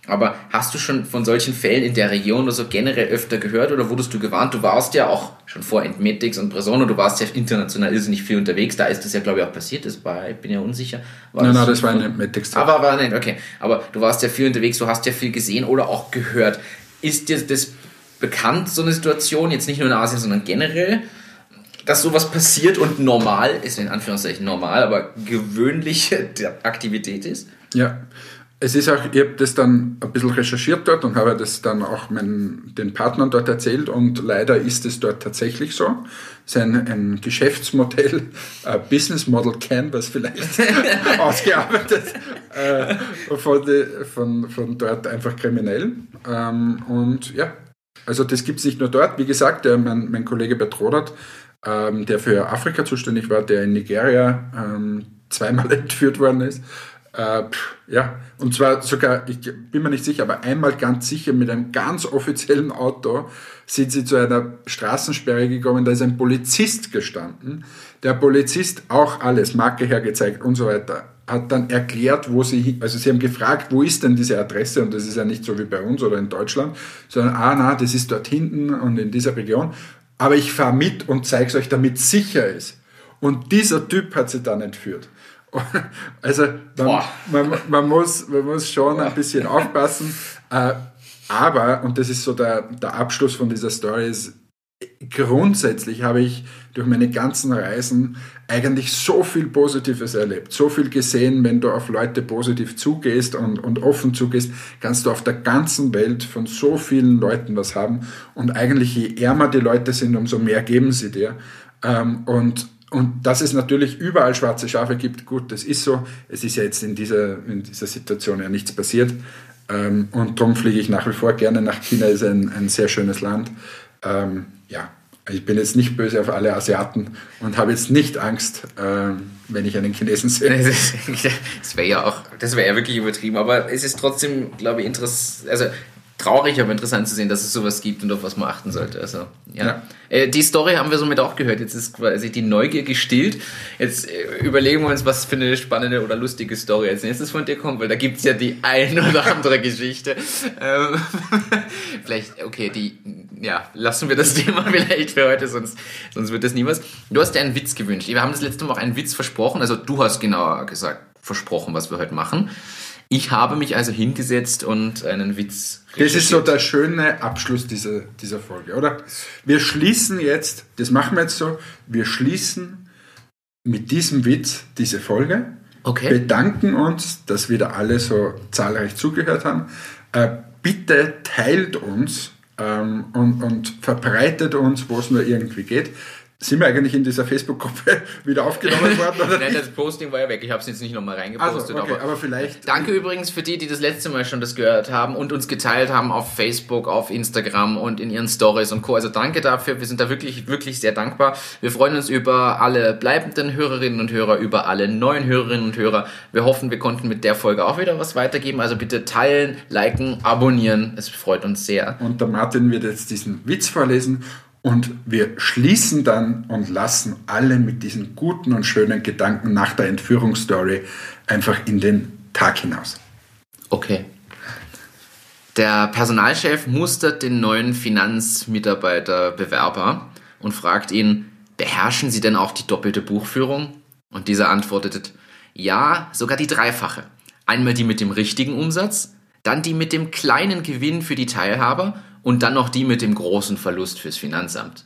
[SPEAKER 2] Aber hast du schon von solchen Fällen in der Region oder so generell öfter gehört oder wurdest du gewarnt? Du warst ja auch schon vor Entmetics und Presono, du warst ja international irrsinnig viel unterwegs, da ist das ja, glaube ich, auch passiert, das war, ich bin ja unsicher. War
[SPEAKER 1] Nein, nein,
[SPEAKER 2] so
[SPEAKER 1] das war eine Medtext.
[SPEAKER 2] aber war nicht, okay. Aber du warst ja viel unterwegs, du hast ja viel gesehen oder auch gehört. Ist dir das bekannt, so eine Situation, jetzt nicht nur in Asien, sondern generell, dass sowas passiert und normal ist, in Anführungszeichen normal, aber gewöhnliche *laughs* Aktivität ist?
[SPEAKER 1] Ja, es ist auch, ich habe das dann ein bisschen recherchiert dort und habe das dann auch meinen, den Partnern dort erzählt und leider ist es dort tatsächlich so. Es ist ein, ein Geschäftsmodell, *laughs* ein Business Model Canvas vielleicht *laughs* ausgearbeitet äh, von, die, von, von dort einfach kriminell. Ähm, und ja, also das gibt es nicht nur dort. Wie gesagt, der, mein, mein Kollege Bertrodert, ähm, der für Afrika zuständig war, der in Nigeria ähm, zweimal *laughs* entführt worden ist. Äh, ja, und zwar sogar, ich bin mir nicht sicher, aber einmal ganz sicher mit einem ganz offiziellen Auto sind sie zu einer Straßensperre gekommen, da ist ein Polizist gestanden. Der Polizist auch alles, Marke hergezeigt und so weiter, hat dann erklärt, wo sie, also sie haben gefragt, wo ist denn diese Adresse und das ist ja nicht so wie bei uns oder in Deutschland, sondern, ah na, das ist dort hinten und in dieser Region, aber ich fahre mit und zeige es euch, damit es sicher ist. Und dieser Typ hat sie dann entführt. *laughs* Also man, man, man, muss, man muss schon ein bisschen aufpassen. Äh, aber, und das ist so der, der Abschluss von dieser Story, ist, grundsätzlich habe ich durch meine ganzen Reisen eigentlich so viel Positives erlebt, so viel gesehen, wenn du auf Leute positiv zugehst und, und offen zugehst, kannst du auf der ganzen Welt von so vielen Leuten was haben. Und eigentlich je ärmer die Leute sind, umso mehr geben sie dir. Ähm, und und dass es natürlich überall schwarze Schafe gibt, gut, das ist so. Es ist ja jetzt in dieser, in dieser Situation ja nichts passiert. Ähm, und darum fliege ich nach wie vor gerne nach China, ist ein, ein sehr schönes Land. Ähm, ja, ich bin jetzt nicht böse auf alle Asiaten und habe jetzt nicht Angst, äh, wenn ich einen Chinesen sehe. *laughs*
[SPEAKER 2] Das wäre ja auch, das wäre ja wirklich übertrieben, aber es ist trotzdem, glaube ich, interessant, also traurig, aber interessant zu sehen, dass es sowas gibt und auf was man achten sollte. Also, ja. ja. Äh, die Story haben wir somit auch gehört. Jetzt ist quasi die Neugier gestillt. Jetzt äh, überlegen wir uns, was für eine spannende oder lustige Story als nächstes von dir kommt, weil da gibt es ja die ein oder andere *laughs* Geschichte. Ähm, *laughs* vielleicht, okay, die, ja, lassen wir das Thema vielleicht für heute, sonst, sonst wird das nie was. Du hast dir einen Witz gewünscht. Wir haben das letzte Mal auch einen Witz versprochen. Also du hast genauer gesagt versprochen, was wir heute machen. Ich habe mich also hingesetzt und einen Witz.
[SPEAKER 1] Das ist so der schöne Abschluss dieser, dieser Folge, oder? Wir schließen jetzt, das machen wir jetzt so, wir schließen mit diesem Witz diese Folge. Okay. Bedanken uns, dass wieder alle so zahlreich zugehört haben. Äh, bitte teilt uns ähm, und, und verbreitet uns, wo es nur irgendwie geht. Sind wir eigentlich in dieser Facebook-Gruppe *laughs* wieder aufgenommen worden?
[SPEAKER 2] Oder Nein, das Posting war ja weg. Ich habe es jetzt nicht nochmal reingepostet.
[SPEAKER 1] Also, okay, aber, aber, vielleicht.
[SPEAKER 2] Danke übrigens für die, die das letzte Mal schon das gehört haben und uns geteilt haben auf Facebook, auf Instagram und in ihren Stories und Co. Also danke dafür. Wir sind da wirklich, wirklich sehr dankbar. Wir freuen uns über alle bleibenden Hörerinnen und Hörer, über alle neuen Hörerinnen und Hörer. Wir hoffen, wir konnten mit der Folge auch wieder was weitergeben. Also bitte teilen, liken, abonnieren. Es freut uns sehr.
[SPEAKER 1] Und der Martin wird jetzt diesen Witz vorlesen und wir schließen dann und lassen alle mit diesen guten und schönen Gedanken nach der Entführungsstory einfach in den Tag hinaus.
[SPEAKER 2] Okay. Der Personalchef mustert den neuen Finanzmitarbeiterbewerber und fragt ihn, beherrschen Sie denn auch die doppelte Buchführung? Und dieser antwortet, ja, sogar die dreifache. Einmal die mit dem richtigen Umsatz, dann die mit dem kleinen Gewinn für die Teilhaber und dann noch die mit dem großen Verlust fürs Finanzamt.